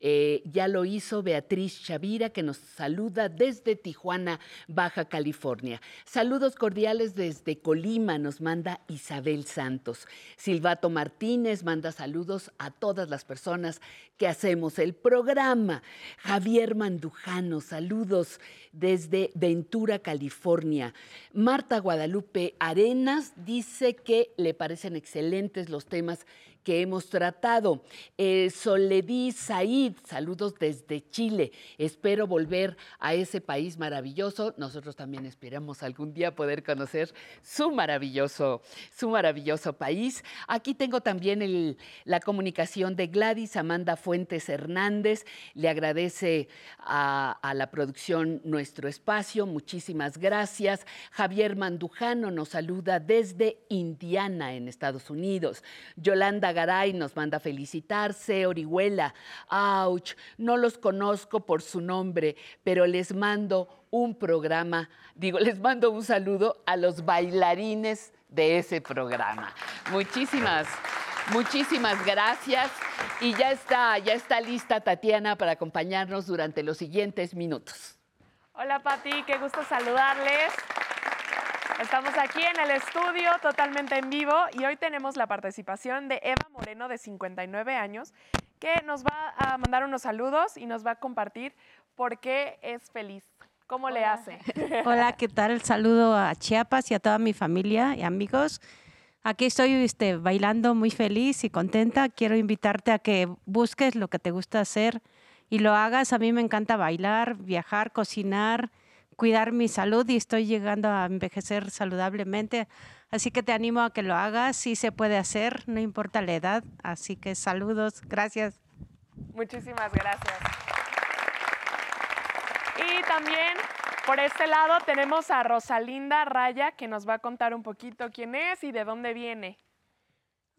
eh, ya lo hizo Beatriz Chavira, que nos saluda desde Tijuana, Baja California. Saludos cordiales desde Colima, nos manda Isabel Santos. Silvato Martínez manda saludos a todas las personas que hacemos el programa. Javier Mandujano, saludos desde Ventura, California. Marta Guadalupe Arenas dice que le parecen excelentes los temas que hemos tratado. Eh, Soledí Said, saludos desde Chile. Espero volver a ese país maravilloso. Nosotros también esperamos algún día poder conocer su maravilloso, su maravilloso país. Aquí tengo también la comunicación de Gladys Amanda Fuentes Hernández. Le agradece a, a la producción nuestro espacio. Muchísimas gracias. Javier Mandujano nos saluda desde Indiana, en Estados Unidos. Yolanda Garay nos manda felicitarse. Orihuela, ouch, no los conozco por su nombre, pero les mando un programa, digo, les mando un saludo a los bailarines de ese programa. Muchísimas, muchísimas gracias. Y ya está, ya está lista Tatiana para acompañarnos durante los siguientes minutos. Hola Pati, qué gusto saludarles. Estamos aquí en el estudio totalmente en vivo y hoy tenemos la participación de Eva Moreno de 59 años que nos va a mandar unos saludos y nos va a compartir por qué es feliz. ¿Cómo le hace? Hola, ¿qué tal? Saludo a Chiapas y a toda mi familia y amigos. Aquí estoy este, bailando muy feliz y contenta. Quiero invitarte a que busques lo que te gusta hacer y lo hagas. A mí me encanta bailar, viajar, cocinar, cuidar mi salud y estoy llegando a envejecer saludablemente. Así que te animo a que lo hagas. Sí se puede hacer, no importa la edad. Así que saludos, gracias. Muchísimas gracias. Y también por este lado tenemos a Rosalinda Raya que nos va a contar un poquito quién es y de dónde viene.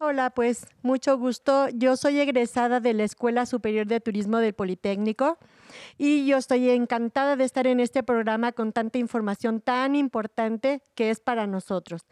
Hola, pues mucho gusto. Yo soy egresada de la Escuela Superior de Turismo del Politécnico y yo estoy encantada de estar en este programa con tanta información tan importante que es para nosotros.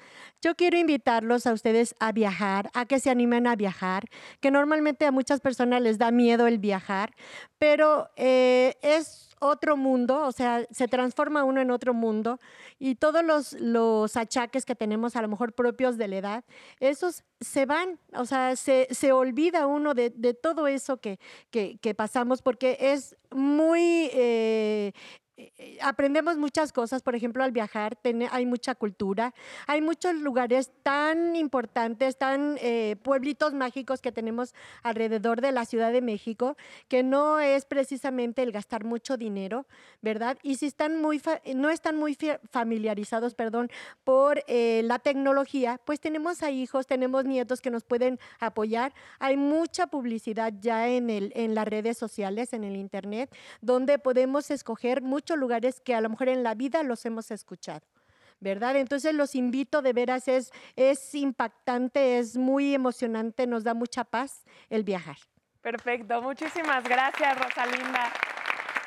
Yo quiero invitarlos a ustedes a viajar, a que se animen a viajar, que normalmente a muchas personas les da miedo el viajar, pero eh, es otro mundo, o sea, se transforma uno en otro mundo y todos los, los achaques que tenemos a lo mejor propios de la edad, esos se van, o sea, se, se olvida uno de, de todo eso que, que, pasamos porque es muy... eh, eh, aprendemos muchas cosas, por ejemplo, al viajar tene- hay mucha cultura, hay muchos lugares tan importantes, tan eh, pueblitos mágicos que tenemos alrededor de la Ciudad de México, que no es precisamente el gastar mucho dinero, ¿verdad? Y si están muy fa- no están muy familiarizados, perdón, por eh, la tecnología, pues tenemos a hijos, tenemos nietos que nos pueden apoyar. Hay mucha publicidad ya en, el, en las redes sociales, en el Internet, donde podemos escoger muchos lugares que a lo mejor en la vida los hemos escuchado. ¿Verdad? Entonces los invito de veras, es, es impactante, es muy emocionante, nos da mucha paz el viajar. Perfecto, muchísimas gracias Rosalinda.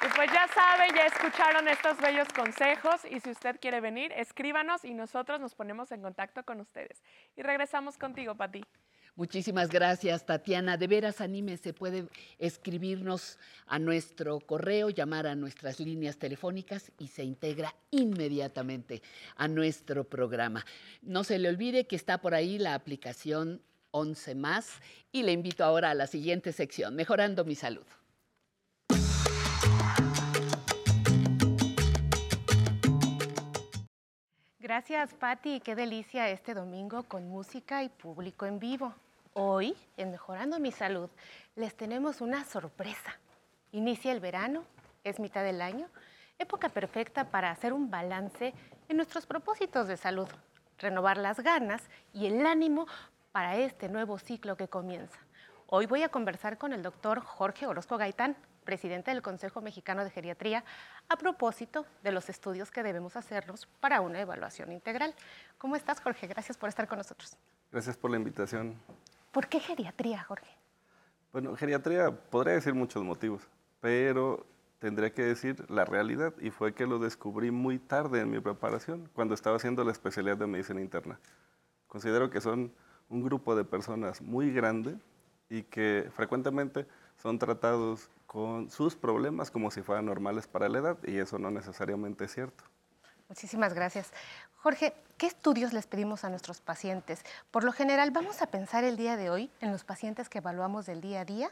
Y pues ya saben, ya escucharon estos bellos consejos y si usted quiere venir, escríbanos y nosotros nos ponemos en contacto con ustedes. Y regresamos contigo, Pati. Muchísimas gracias, Tatiana. De veras, anímese, puede escribirnos a nuestro correo, llamar a nuestras líneas telefónicas y se integra inmediatamente a nuestro programa. No se le olvide que está por ahí la aplicación 11 más y le invito ahora a la siguiente sección, Mejorando mi Salud. Gracias, Patti. Qué delicia este domingo con música y público en vivo. Hoy, en Mejorando mi Salud, les tenemos una sorpresa. Inicia el verano, es mitad del año, época perfecta para hacer un balance en nuestros propósitos de salud, renovar las ganas y el ánimo para este nuevo ciclo que comienza. Hoy voy a conversar con el doctor Jorge Orozco Gaitán, presidente del Consejo Mexicano de Geriatría, a propósito de los estudios que debemos hacernos para una evaluación integral. ¿Cómo estás, Jorge? Gracias por estar con nosotros. Gracias por la invitación. ¿Por qué geriatría, Jorge? Bueno, geriatría podría decir muchos motivos, pero tendría que decir la realidad y fue que lo descubrí muy tarde en mi preparación, cuando estaba haciendo la especialidad de medicina interna. Considero que son un grupo de personas muy grande y que frecuentemente son tratados con sus problemas como si fueran normales para la edad y eso no necesariamente es cierto. Muchísimas gracias. Jorge, ¿qué estudios les pedimos a nuestros pacientes? Por lo general, vamos a pensar el día de hoy en los pacientes que evaluamos del día a día,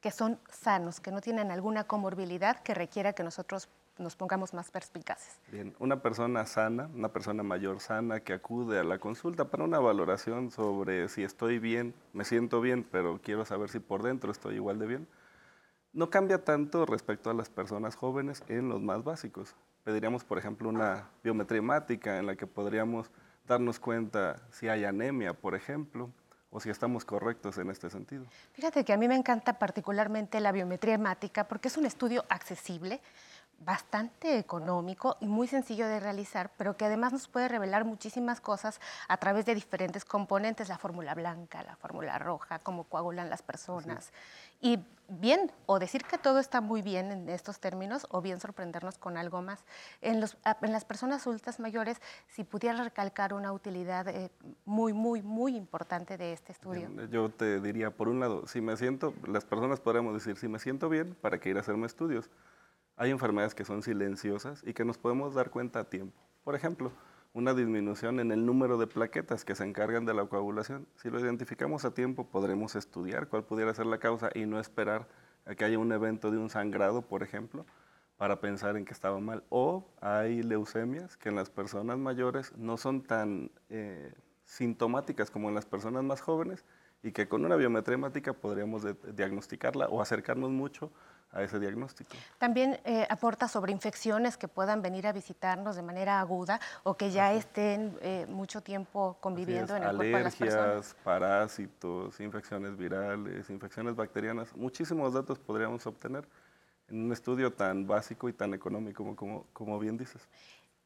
que son sanos, que no tienen alguna comorbilidad que requiera que nosotros nos pongamos más perspicaces. Bien, una persona sana, una persona mayor sana que acude a la consulta para una valoración sobre si estoy bien, me siento bien, pero quiero saber si por dentro estoy igual de bien, no cambia tanto respecto a las personas jóvenes en los más básicos. Pediríamos, por ejemplo, una biometría hemática en la que podríamos darnos cuenta si hay anemia, por ejemplo, o si estamos correctos en este sentido. Fíjate que a mí me encanta particularmente la biometría hemática porque es un estudio accesible, bastante económico y muy sencillo de realizar, pero que además nos puede revelar muchísimas cosas a través de diferentes componentes, la fórmula blanca, la fórmula roja, cómo coagulan las personas. Y bien, o decir que todo está muy bien en estos términos, o bien sorprendernos con algo más. En, los, en las personas adultas mayores, si pudiera recalcar una utilidad eh, muy, muy, muy importante de este estudio. yo te diría, por un lado, si me siento, las personas podríamos decir, si me siento bien, ¿para qué ir a hacerme estudios? Hay enfermedades que son silenciosas y que nos podemos dar cuenta a tiempo. Por ejemplo, una disminución en el número de plaquetas que se encargan de la coagulación. Si lo identificamos a tiempo, podremos estudiar cuál pudiera ser la causa y no esperar a que haya un evento de un sangrado, por ejemplo, para pensar en que estaba mal. O hay leucemias que en las personas mayores no son tan eh, sintomáticas como en las personas más jóvenes y que con una biometría hemática podríamos diagnosticarla o acercarnos mucho a ese diagnóstico. También eh, aporta sobre infecciones que puedan venir a visitarnos de manera aguda o que ya estén eh, mucho tiempo conviviendo en el cuerpo de las personas. Alergias, parásitos, infecciones virales, infecciones bacterianas. Muchísimos datos podríamos obtener en un estudio tan básico y tan económico como, como bien dices.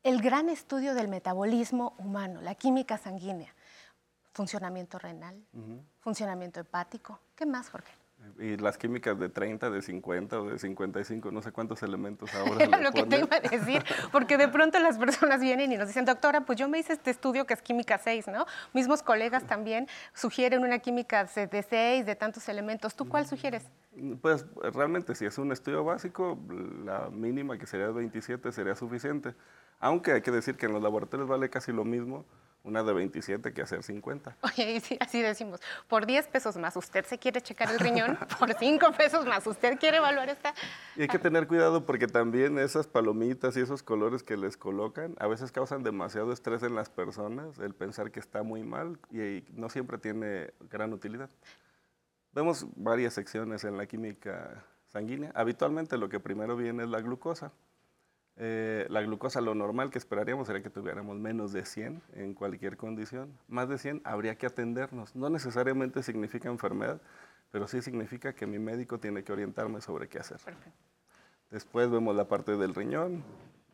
El gran estudio del metabolismo humano, la química sanguínea, funcionamiento renal, funcionamiento hepático. ¿Qué más, Jorge? Y las químicas de 30, de 50 o de 55, no sé cuántos elementos ahora. Era lo que te iba a decir, porque de pronto las personas vienen y nos dicen, doctora, pues yo me hice este estudio que es química 6, ¿no? Mismos colegas también sugieren una química de 6, de tantos elementos. ¿Tú cuál sugieres? Pues realmente si es un estudio básico, la mínima que sería 27 sería suficiente. Aunque hay que decir que en los laboratorios vale casi lo mismo una de 27 que hacer 50. Oye, sí, así decimos, por 10 pesos más usted se quiere checar el riñón, por 5 pesos más usted quiere evaluar esta... Y hay que tener cuidado porque también esas palomitas y esos colores que les colocan a veces causan demasiado estrés en las personas, el pensar que está muy mal y no siempre tiene gran utilidad. Vemos varias secciones en la química sanguínea. Habitualmente lo que primero viene es la glucosa. Eh, la glucosa, lo normal que esperaríamos sería que tuviéramos menos de 100 en cualquier condición. Más de 100 habría que atendernos. No necesariamente significa enfermedad, pero sí significa que mi médico tiene que orientarme sobre qué hacer. Después vemos la parte del riñón,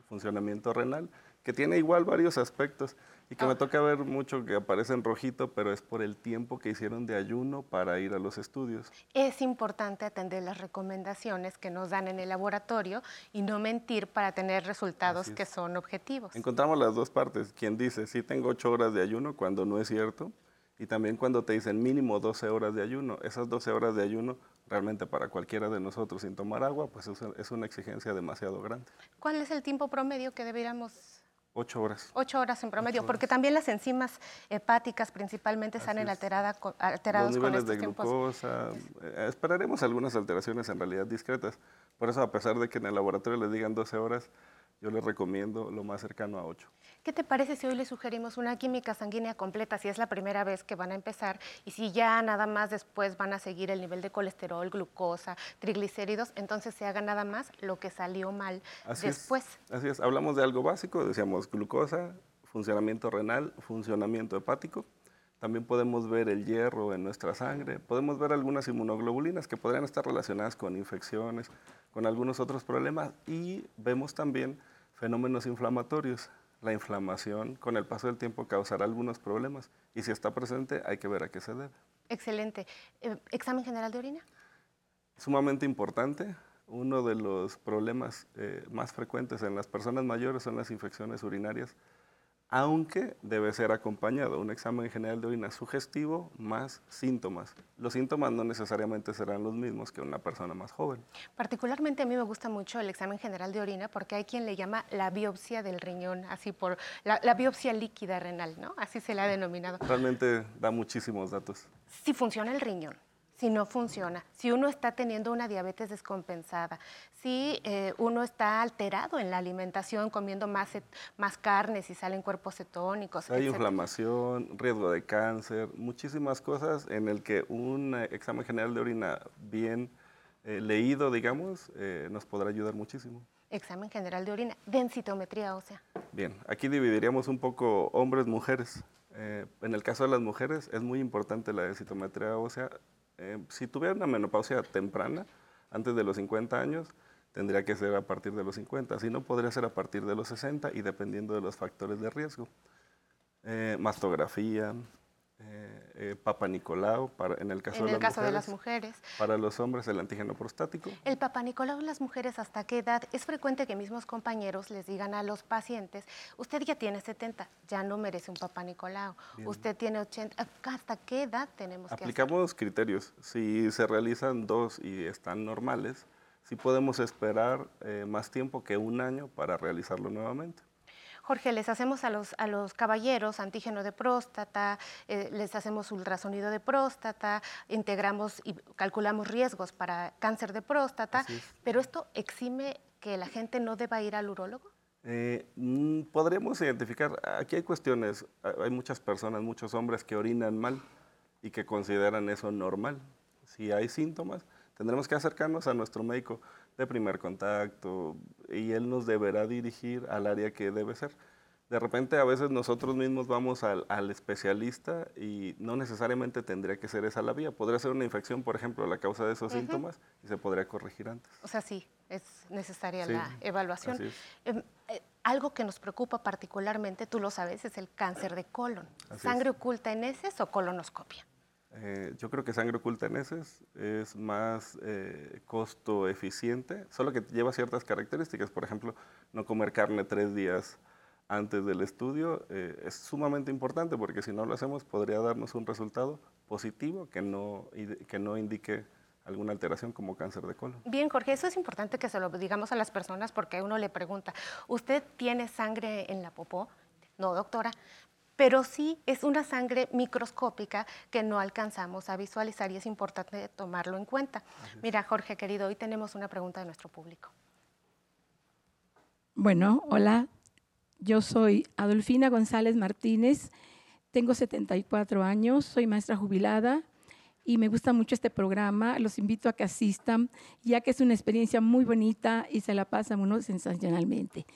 funcionamiento renal, que tiene igual varios aspectos y que me toca ver mucho que aparece en rojito, pero es por el tiempo que hicieron de ayuno para ir a los estudios. Es importante atender las recomendaciones que nos dan en el laboratorio y no mentir para tener resultados que son objetivos. Encontramos las dos partes. Quien dice, sí tengo ocho horas de ayuno cuando no es cierto, y también cuando te dicen mínimo 12 horas de ayuno. Esas 12 horas de ayuno realmente para cualquiera de nosotros sin tomar agua, pues es una exigencia demasiado grande. ¿Cuál es el tiempo promedio que deberíamos Ocho horas. Ocho horas en promedio, porque también las enzimas hepáticas principalmente salen alteradas alterados Los niveles con de glucosa. Eh, esperaremos algunas alteraciones en realidad discretas. Por eso, a pesar de que en el laboratorio les digan 12 horas, yo les recomiendo lo más cercano a 8. ¿Qué te parece si hoy les sugerimos una química sanguínea completa, si es la primera vez que van a empezar y si ya nada más después van a seguir el nivel de colesterol, glucosa, triglicéridos, entonces se haga nada más lo que salió mal después? así es, hablamos de algo básico, decíamos glucosa, funcionamiento renal, funcionamiento hepático. También podemos ver el hierro en nuestra sangre, podemos ver algunas inmunoglobulinas que podrían estar relacionadas con infecciones, con algunos otros problemas y vemos también fenómenos inflamatorios. La inflamación con el paso del tiempo causará algunos problemas y si está presente hay que ver a qué se debe. Excelente. Eh, ¿Examen general de orina? Sumamente importante. uno de los problemas eh, más frecuentes en las personas mayores son las infecciones urinarias, aunque debe ser acompañado un examen general de orina sugestivo más síntomas. Los síntomas no necesariamente serán los mismos que una persona más joven. Particularmente a mí me gusta mucho el examen general de orina porque hay quien le llama la biopsia del riñón, así por la, la biopsia líquida renal, ¿no? Así se la ha denominado. Realmente da muchísimos datos. Si funciona el riñón, si no funciona, si uno está teniendo una diabetes descompensada, si eh, uno está alterado en la alimentación, comiendo más, más carnes y salen cuerpos cetónicos. Hay inflamación, riesgo de cáncer, muchísimas cosas en el que un eh, examen general de orina bien eh, leído, digamos, eh, nos podrá ayudar muchísimo. Examen general de orina, densitometría ósea. Bien, aquí dividiríamos un poco hombres, mujeres. En el caso de las mujeres es muy importante la densitometría ósea. Eh, si tuviera una menopausia temprana, antes de los 50 años, tendría que ser a partir de los 50. Si no, podría ser a partir de los 60 y dependiendo de los factores de riesgo. Eh, mastografía, eh, eh, Papa Nicolau, para, en el caso, En de, el las caso de las mujeres. Para los hombres, el antígeno prostático. El papanicolau en las mujeres, ¿hasta qué edad? Es frecuente que mismos compañeros les digan a los pacientes, usted ya tiene 70, ya no merece un papanicolau. Bien. Usted tiene 80, ¿hasta qué edad tenemos que hacer? Aplicamos criterios. Si se realizan dos y están normales, sí podemos esperar eh, más tiempo que un año para realizarlo nuevamente. Jorge, les hacemos a los, a los caballeros antígeno de próstata, eh, les hacemos ultrasonido de próstata, integramos y calculamos riesgos para cáncer de próstata, es. pero esto exime que la gente no deba ir al urólogo. Eh, mm, podremos identificar, aquí hay cuestiones, ha- hay muchas personas, muchos hombres que orinan mal y que consideran eso normal. Si hay síntomas, tendremos que acercarnos a nuestro médico de primer contacto y él nos deberá dirigir al área que debe ser. De repente a veces nosotros mismos vamos al, al especialista y no necesariamente tendría que ser esa la vía. Podría ser una infección, por ejemplo, la causa de esos síntomas y se podría corregir antes. O sea, sí, es necesaria Sí, la evaluación. Em, eh, algo que nos preocupa particularmente, tú lo sabes, es el cáncer de colon. Así es. ¿Sangre oculta en heces o colonoscopia? Eh, yo creo que sangre oculta en heces es más eh, costo eficiente, solo que lleva ciertas características. Por ejemplo, no comer carne tres días antes del estudio eh, es sumamente importante porque si no lo hacemos podría darnos un resultado positivo que no, que no indique alguna alteración como cáncer de colon. Bien, Jorge, eso es importante que se lo digamos a las personas porque uno le pregunta, ¿usted tiene sangre en la popó? No, doctora. Pero sí es una sangre microscópica que no alcanzamos a visualizar y es importante tomarlo en cuenta. Mira, Jorge, querido, hoy tenemos una pregunta de nuestro público. Bueno, hola. Yo soy Adolfina González Martínez. Tengo 74 años, soy maestra jubilada y me gusta mucho este programa. Los invito a que asistan, ya que es una experiencia muy bonita y se la pasa uno sensacionalmente.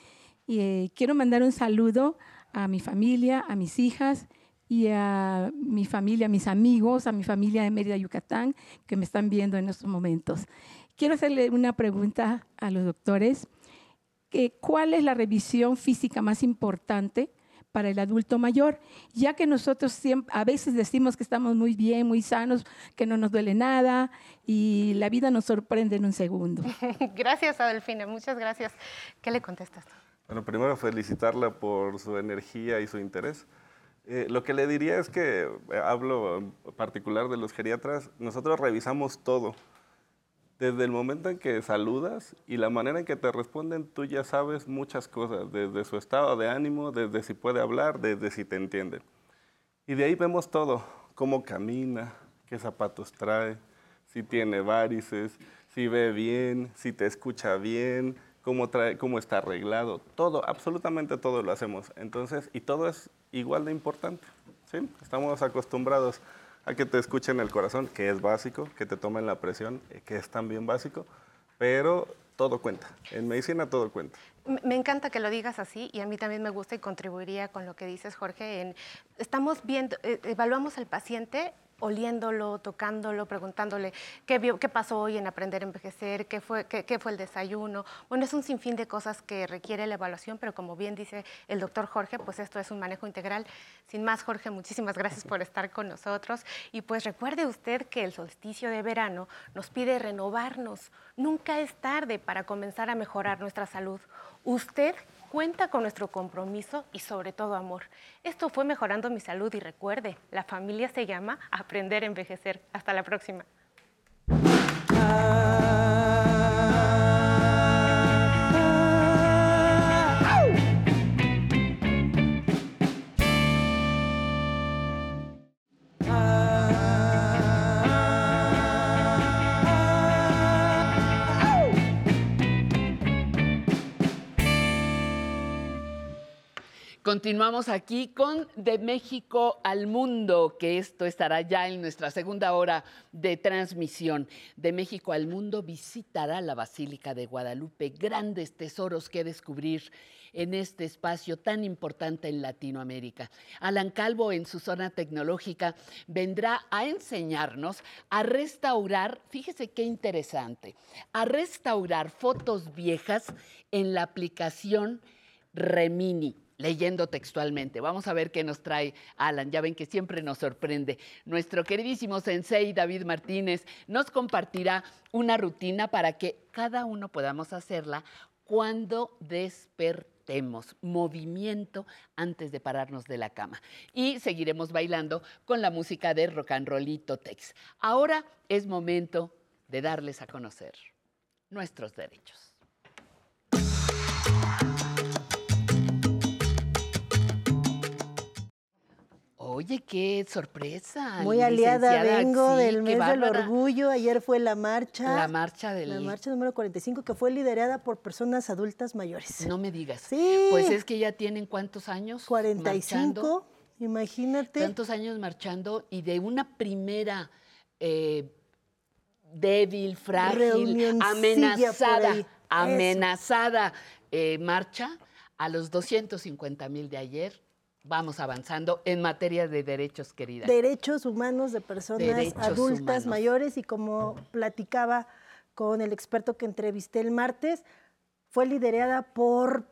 Y eh, quiero mandar un saludo a mi familia, a mis hijas y a mi familia, a mis amigos, a mi familia de Mérida, Yucatán, que me están viendo en estos momentos. Quiero hacerle una pregunta a los doctores cuál es la revisión física más importante para el adulto mayor, ya que nosotros siempre, a veces decimos que estamos muy bien, muy sanos, que no nos duele nada y la vida nos sorprende en un segundo. gracias, Adolfina, muchas gracias. ¿Qué le contestas? Bueno, primero felicitarla por su energía y su interés. Eh, lo que le diría es que, eh, hablo en particular de los geriatras, nosotros revisamos todo. Desde el momento en que saludas y la manera en que te responden, tú ya sabes muchas cosas, desde su estado de ánimo, desde si puede hablar, desde si te entienden. Y de ahí vemos todo, cómo camina, qué zapatos trae, si tiene varices, si ve bien, si te escucha bien, cómo, trae, cómo está arreglado, todo, absolutamente todo lo hacemos. Entonces, y todo es igual de importante, ¿sí? Estamos acostumbrados a que te escuchen el corazón, que es básico, que te tomen la presión, eh, que es también básico, pero todo cuenta. En medicina todo cuenta. Me- encanta que lo digas así y a mí también me gusta y contribuiría con lo que dices, Jorge. En, estamos viendo, eh, evaluamos al paciente oliéndolo, tocándolo, preguntándole qué, pasó hoy en aprender a envejecer, qué fue, qué fue el desayuno. Bueno, es un sinfín de cosas que requiere la evaluación, pero como bien dice el doctor Jorge, pues esto es un manejo integral. Sin más, Jorge, muchísimas gracias por estar con nosotros. Y pues recuerde usted que el solsticio de verano nos pide renovarnos. Nunca es tarde para comenzar a mejorar nuestra salud. Usted cuenta con nuestro compromiso y sobre todo amor. Esto fue Mejorando mi Salud y recuerde, la familia se llama Aprender a Envejecer. Hasta la próxima. Continuamos aquí con De México al Mundo, que esto estará ya en nuestra segunda hora de transmisión. De México al Mundo visitará la Basílica de Guadalupe, grandes tesoros que descubrir en este espacio tan importante en Latinoamérica. Alan Calvo, en su zona tecnológica, vendrá a enseñarnos a restaurar, fíjese qué interesante, a restaurar fotos viejas en la aplicación Remini leyendo textualmente. Vamos a ver qué nos trae Alan. Ya ven que siempre nos sorprende. Nuestro queridísimo sensei David Martínez nos compartirá una rutina para que cada uno podamos hacerla cuando despertemos. Movimiento antes de pararnos de la cama. Y seguiremos bailando con la música de Rock and Rollito Tex. Ahora es momento de darles a conocer nuestros derechos. Oye, qué sorpresa. Muy aliada vengo Sí, del mes del orgullo. Ayer fue la marcha. La marcha del- La marcha número 45 que fue liderada por personas adultas mayores. No me digas. Sí. Pues es que ya tienen cuántos años 45, marchando? imagínate. Tantos años marchando y de una primera eh, débil, frágil, amenazada, amenazada eh, marcha a los 250 mil de ayer. Vamos avanzando en materia de derechos, querida. Derechos humanos de personas Derechos adultas humanos. mayores y como platicaba con el experto que entrevisté el martes, fue liderada por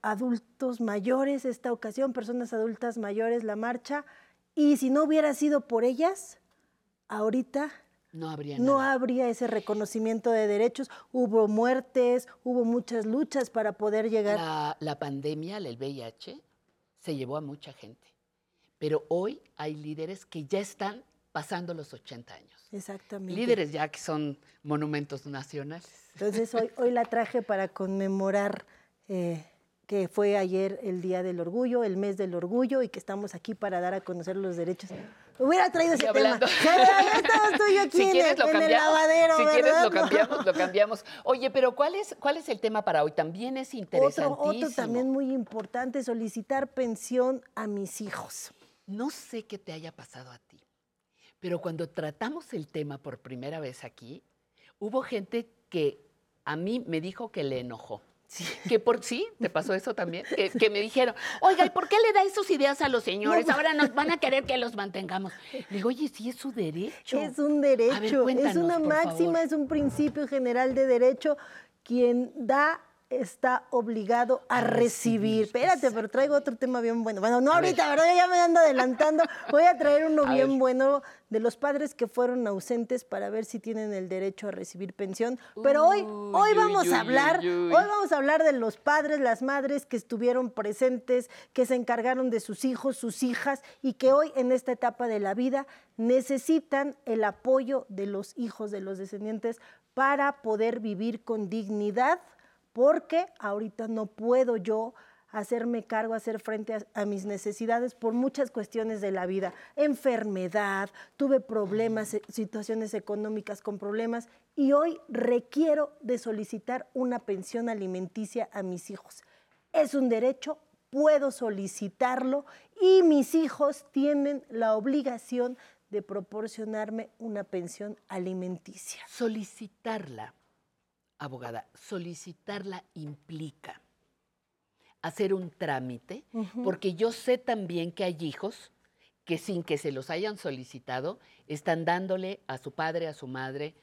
adultos mayores esta ocasión, personas adultas mayores la marcha, y si no hubiera sido por ellas, ahorita no habría no habría ese reconocimiento de derechos, hubo muertes, hubo muchas luchas para poder llegar. La, la pandemia, el VIH, se llevó a mucha gente. Pero hoy hay líderes que ya están pasando los 80 años. Exactamente. Líderes ya que son monumentos nacionales. Entonces hoy, hoy la traje para conmemorar eh, que fue ayer el Día del Orgullo, el mes del orgullo y que estamos aquí para dar a conocer los derechos. Hubiera traído ese tema. hablando- Ya estabas tú y yo aquí Si en, quieres, el, lo en el lavadero, si quieres, lo cambiamos, lo cambiamos. Oye, pero ¿cuál es, cuál es el tema para hoy? También es Otro, interesantísimo. otro también muy importante, solicitar pensión a mis hijos. No sé qué te haya pasado a ti, pero cuando tratamos el tema por primera vez aquí, hubo gente que a mí me dijo que le enojó. Que por sí, te pasó eso también, que, que me dijeron, oiga, ¿y por qué le da esas ideas a los señores? No. Ahora nos van a querer que los mantengamos. Le digo, oye, sí es su derecho. Es un ver, derecho, es una máxima, favor. es un principio general de derecho. Quien da está obligado a, recibir. Espérate, pero traigo otro tema bien bueno. Bueno, no A ahorita, ver. ¿verdad? Ya me ando adelantando. Voy a traer uno A bien ver. bueno de los padres que fueron ausentes para ver si tienen el derecho a recibir pensión. Pero hoy, hoy vamos uy, a hablar, uy. hoy vamos a hablar de los padres, las madres que estuvieron presentes, que se encargaron de sus hijos, sus hijas y que hoy en esta etapa de la vida necesitan el apoyo de los hijos, de los descendientes para poder vivir con dignidad, porque ahorita no puedo yo hacerme cargo, hacer frente a, a mis necesidades por muchas cuestiones de la vida, enfermedad, tuve problemas, eh, situaciones económicas con problemas y hoy requiero de solicitar una pensión alimenticia a mis hijos. Es un derecho, puedo solicitarlo y mis hijos tienen la obligación de proporcionarme una pensión alimenticia. Solicitarla, abogada, solicitarla implica hacer un trámite, porque yo sé también que hay hijos que sin que se los hayan solicitado, están dándole a su padre, a su madre,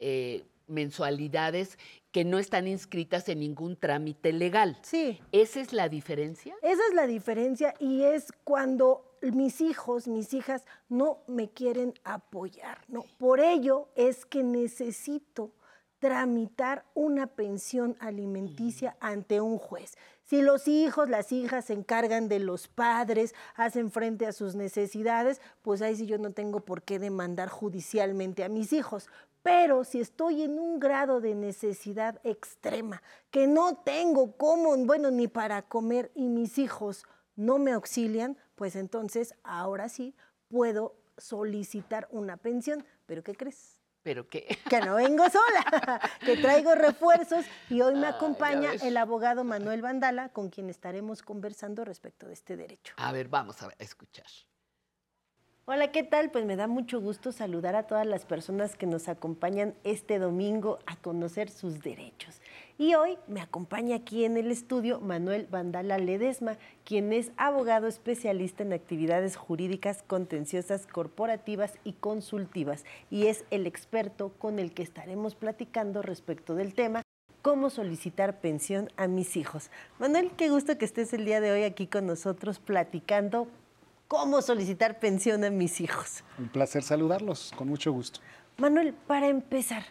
eh, mensualidades que no están inscritas en ningún trámite legal. Sí. ¿Esa es la diferencia? Esa es la diferencia y es cuando mis hijos, mis hijas no me quieren apoyar, ¿no? Por ello es que necesito tramitar una pensión alimenticia ante un juez. Si los hijos, las hijas se encargan de los padres, hacen frente a sus necesidades, pues ahí sí yo no tengo por qué demandar judicialmente a mis hijos. Pero si estoy en un grado de necesidad extrema, que no tengo cómo, bueno, ni para comer y mis hijos no me auxilian, pues entonces ahora sí puedo solicitar una pensión. ¿Pero qué crees? ¿Pero qué? Que no vengo sola, que traigo refuerzos y hoy me Ay, acompaña el abogado Manuel Vandala, con quien estaremos conversando respecto de este derecho. A ver, vamos a escuchar. Hola, ¿qué tal? Pues me da mucho gusto saludar a todas las personas que nos acompañan este domingo a conocer sus derechos. Y hoy me acompaña aquí en el estudio Manuel Vandala Ledesma, quien es abogado especialista en actividades jurídicas contenciosas, corporativas y consultivas, y es el experto con el que estaremos platicando respecto del tema cómo solicitar pensión a mis hijos. Manuel, qué gusto que estés el día de hoy aquí con nosotros platicando cómo solicitar pensión a mis hijos. Un placer saludarlos, con mucho gusto. Manuel, para empezar,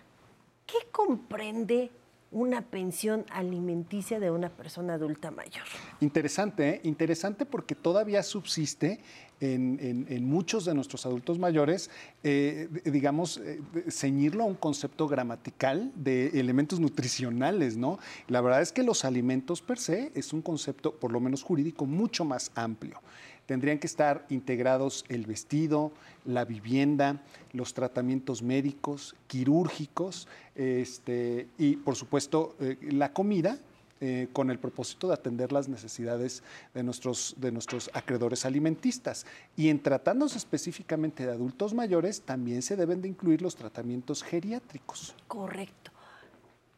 ¿qué comprende una pensión alimenticia de una persona adulta mayor? Interesante, ¿eh? interesante porque todavía subsiste en, en- en muchos de nuestros adultos mayores, eh, digamos, eh, ceñirlo a un concepto gramatical de elementos nutricionales, ¿no? La verdad es que los alimentos per se es un concepto, por lo menos jurídico, mucho más amplio. Tendrían que estar integrados el vestido, la vivienda, los tratamientos médicos, quirúrgicos, este, y por supuesto eh, la comida, eh, con el propósito de atender las necesidades de nuestros, de nuestros acreedores alimentistas. Y en tratándose específicamente de adultos mayores, también se deben de incluir los tratamientos geriátricos. Correcto.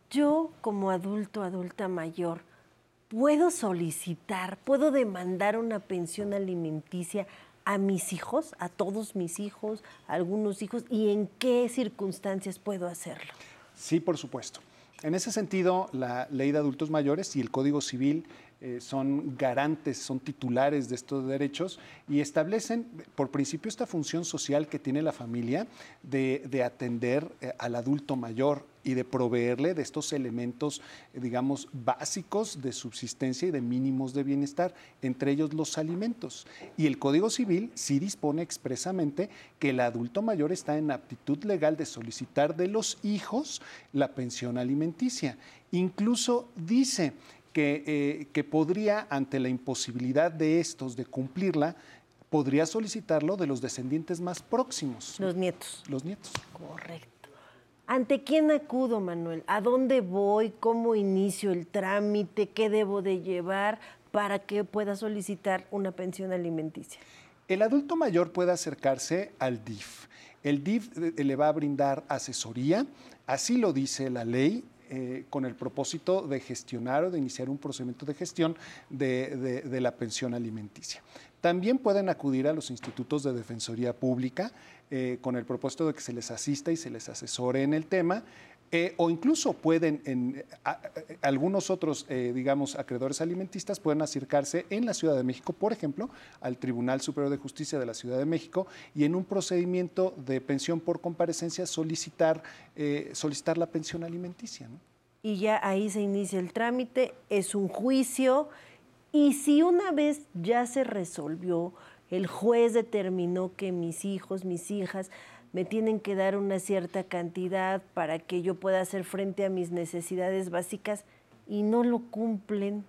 Yo como adulto, adulta mayor, ¿puedo solicitar, puedo demandar una pensión alimenticia a mis hijos, a todos mis hijos, a algunos hijos, y en qué circunstancias puedo hacerlo? Sí, por supuesto. En ese sentido, la ley de adultos mayores y el Código Civil eh, son garantes, son titulares de estos derechos y establecen por principio esta función social que tiene la familia de, de atender eh, al adulto mayor y de proveerle de estos elementos, eh, digamos, básicos de subsistencia y de mínimos de bienestar, entre ellos los alimentos. Y el Código Civil sí dispone expresamente que el adulto mayor está en aptitud legal de solicitar de los hijos la pensión alimenticia. Incluso dice que, eh, que podría, ante la imposibilidad de estos de cumplirla, podría solicitarlo de los descendientes más próximos. Los nietos. Los nietos. Correcto. ¿Ante quién acudo, Manuel? ¿A dónde voy? ¿Cómo inicio el trámite? ¿Qué debo de llevar para que pueda solicitar una pensión alimenticia? El adulto mayor puede acercarse al DIF. El DIF eh, le va a brindar asesoría, así lo dice la ley, eh, con el propósito de gestionar o de iniciar un procedimiento de gestión de, la pensión alimenticia. También pueden acudir a los institutos de defensoría pública eh, con el propósito de que se les asista y se les asesore en el tema. Eh, o incluso pueden, en, a- a- algunos otros, eh, digamos, acreedores alimentistas pueden acercarse en la Ciudad de México, por ejemplo, al Tribunal Superior de Justicia de la Ciudad de México y en un procedimiento de pensión por comparecencia solicitar, eh, solicitar la pensión alimenticia. ¿no? y ya ahí se inicia el trámite, es un juicio y si una vez ya se resolvió, el juez determinó que mis hijos, mis hijas me tienen que dar una cierta cantidad para que yo pueda hacer frente a mis necesidades básicas y no lo cumplen.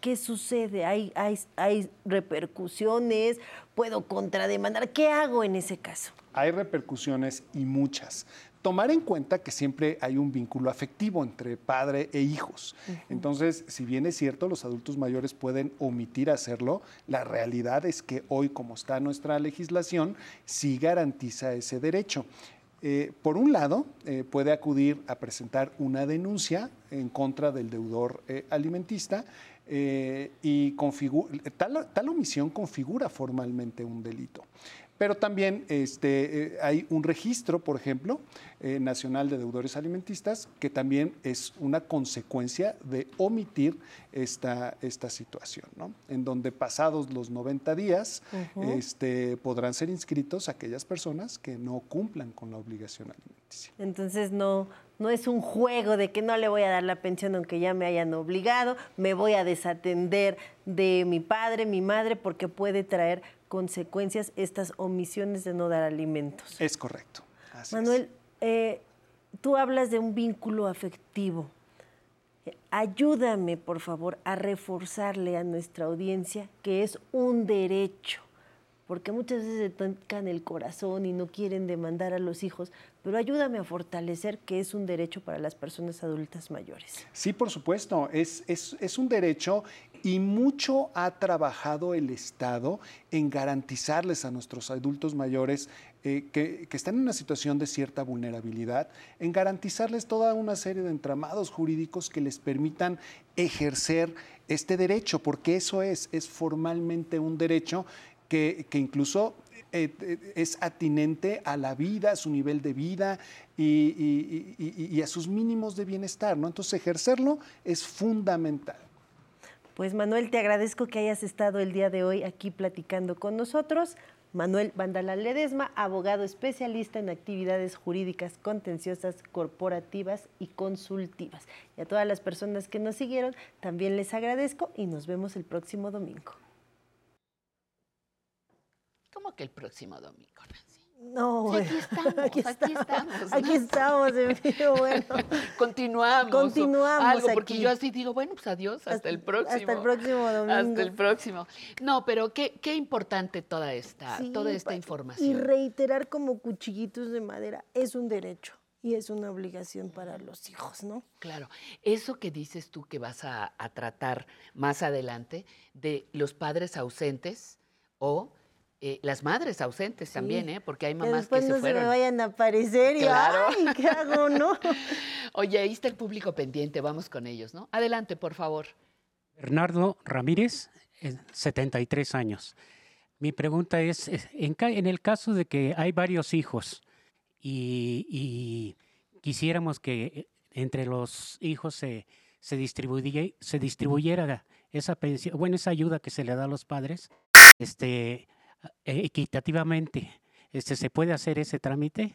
¿Qué sucede? ¿Hay, hay, hay repercusiones? ¿Puedo contrademandar? ¿Qué hago en ese caso? Hay repercusiones y muchas. Tomar en cuenta que siempre hay un vínculo afectivo entre padre e hijos. Entonces, si bien es cierto, los adultos mayores pueden omitir hacerlo, la realidad es que hoy, como está nuestra legislación, sí garantiza ese derecho. Eh, por un lado, eh, puede acudir a presentar una denuncia en contra del deudor eh, alimentista y tal omisión configura formalmente un delito. Pero también este, eh, hay un registro, por ejemplo, eh, nacional de deudores alimentistas, que también es una consecuencia de omitir esta, esta situación, ¿no? En donde pasados los 90 días este, podrán ser inscritos aquellas personas que no cumplan con la obligación alimenticia. Entonces no, no es un juego de que no le voy a dar la pensión aunque ya me hayan obligado, me voy a desatender de mi padre, mi madre, porque puede traer consecuencias estas omisiones de no dar alimentos. Es correcto. Así. Manuel, eh, tú hablas de un vínculo afectivo. Ayúdame, por favor, a reforzarle a nuestra audiencia que es un derecho, porque muchas veces se tocan el corazón y no quieren demandar a los hijos, pero ayúdame a fortalecer que es un derecho para las personas adultas mayores. Sí, por supuesto, es, es- es un derecho y mucho ha trabajado el Estado en garantizarles a nuestros adultos mayores eh, que, están en una situación de cierta vulnerabilidad, en garantizarles toda una serie de entramados jurídicos que les permitan ejercer este derecho, porque eso es, es formalmente un derecho que, incluso eh, eh, es atinente a la vida, a su nivel de vida y- y a sus mínimos de bienestar, ¿no? Entonces ejercerlo es fundamental. Pues Manuel, te agradezco que hayas estado el día de hoy aquí platicando con nosotros. Manuel Vandala Ledesma, abogado especialista en actividades jurídicas contenciosas, corporativas y consultivas. Y a todas las personas que nos siguieron, también les agradezco y nos vemos el próximo domingo. ¿Cómo que el próximo domingo? No, aquí estamos, aquí aquí estamos, aquí estamos, en vivo, bueno. Continuamos. Continuamos Algo, porque aquí. yo así digo, bueno, pues adiós, hasta, Hasta- el próximo. hasta el próximo domingo. Hasta el próximo. No, pero qué, qué importante toda esta, Sí, toda esta pa- Y información. reiterar como cuchillitos de madera es un derecho y es una obligación para los hijos, ¿no? Claro, eso que dices tú que vas a, a tratar más adelante de los padres ausentes o eh, las madres ausentes también, ¿eh? porque hay Que mamás después que no se fueron. se me vayan a aparecer y Claro. ¡ay! ¿Qué hago, no? Oye, ahí está el público pendiente, vamos con ellos, ¿no? Adelante, por favor. Bernardo Ramírez, eh, 73 años. Mi pregunta es, es, en, el caso de que hay varios hijos y, y quisiéramos que eh, entre los hijos se, se, distribuye- se distribuyera esa pensión, bueno, esa ayuda que se le da a los padres, este, eh, equitativamente, este, ¿se puede hacer ese trámite?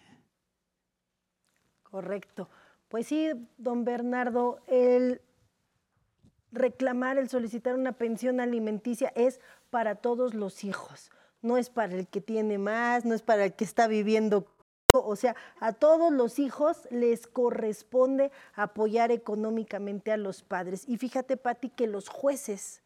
Correcto. Pues sí, don Bernardo, el reclamar, el solicitar una pensión alimenticia es para todos los hijos. No es para el que tiene más, no es para el que está viviendo. O sea, a todos los hijos les corresponde apoyar económicamente a los padres. Y fíjate, Patti, que los jueces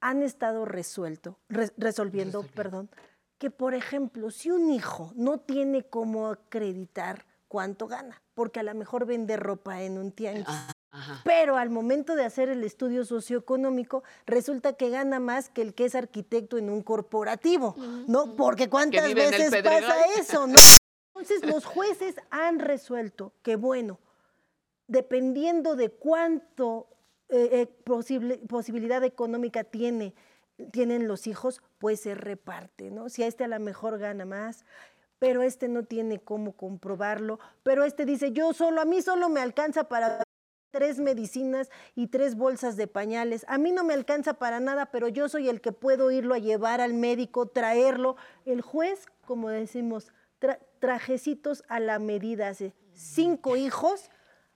han estado resuelto, re- resolviendo, perdón, que por ejemplo, si un hijo no tiene cómo acreditar cuánto gana, porque a lo mejor vende ropa en un tianguis, pero al momento de hacer el estudio socioeconómico resulta que gana más que el que es arquitecto en un corporativo, ¿no? Porque cuántas veces pasa eso, ¿no? Entonces los jueces han resuelto que bueno, dependiendo de cuánto eh, eh, posible- posibilidad económica tiene, tienen los hijos, pues se reparte, ¿no? Si a este a lo mejor gana más, pero este no tiene cómo comprobarlo, pero este dice, yo solo, a mí solo me alcanza para tres medicinas y tres bolsas de pañales. A mí no me alcanza para nada, pero yo soy el que puedo irlo a llevar al médico, traerlo. El juez, como decimos, tra- trajecitos a la medida, hace cinco hijos,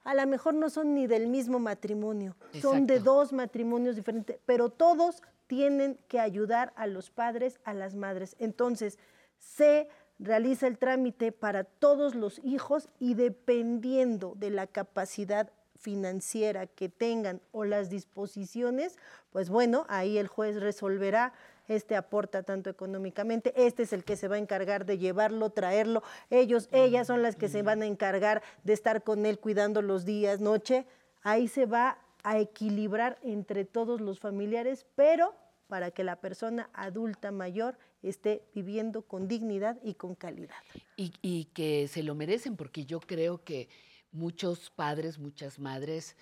a lo mejor no son ni del mismo matrimonio, son de dos matrimonios diferentes, pero todos tienen que ayudar a los padres, a las madres. Entonces, se realiza el trámite para todos los hijos y dependiendo de la capacidad financiera que tengan o las disposiciones, pues bueno, ahí el juez resolverá, este aporta tanto económicamente, este es el que se va a encargar de llevarlo, traerlo, ellos, ellas son las que se van a encargar de estar con él cuidando los días, noche, ahí se va a equilibrar entre todos los familiares, pero para que la persona adulta mayor esté viviendo con dignidad y con calidad. Y, y que se lo merecen, porque yo creo que muchos padres, muchas madres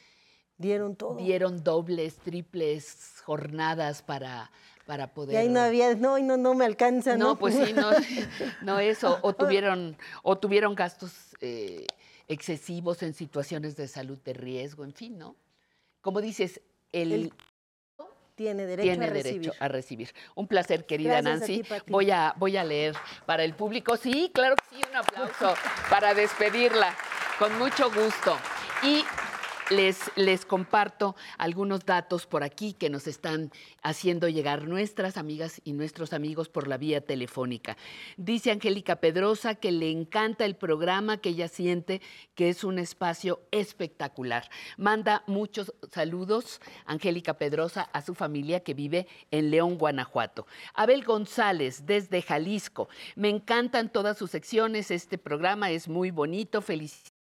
Dieron todo. Dieron dobles, triples jornadas para, para poder... Y ahí no había, no, no, no me alcanza, ¿no? No, pues sí, no, no eso. O tuvieron, o tuvieron gastos eh, excesivos en situaciones de salud de riesgo, en fin, ¿no? Como dices, el, El Tiene derecho tiene a recibir. derecho a recibir. Un placer, querida Gracias a Nancy. ti, voy, a, voy a leer para el público. Sí, claro que sí, un aplauso para despedirla. Con mucho gusto. Y les, comparto algunos datos por aquí que nos están haciendo llegar nuestras amigas y nuestros amigos por la vía telefónica. Dice Angélica Pedrosa que le encanta el programa, que ella siente que es un espacio espectacular. Manda muchos saludos, Angélica Pedrosa, a su familia que vive en León, Guanajuato. Abel González, desde Jalisco. Me encantan todas sus secciones, este programa es muy bonito, felicidades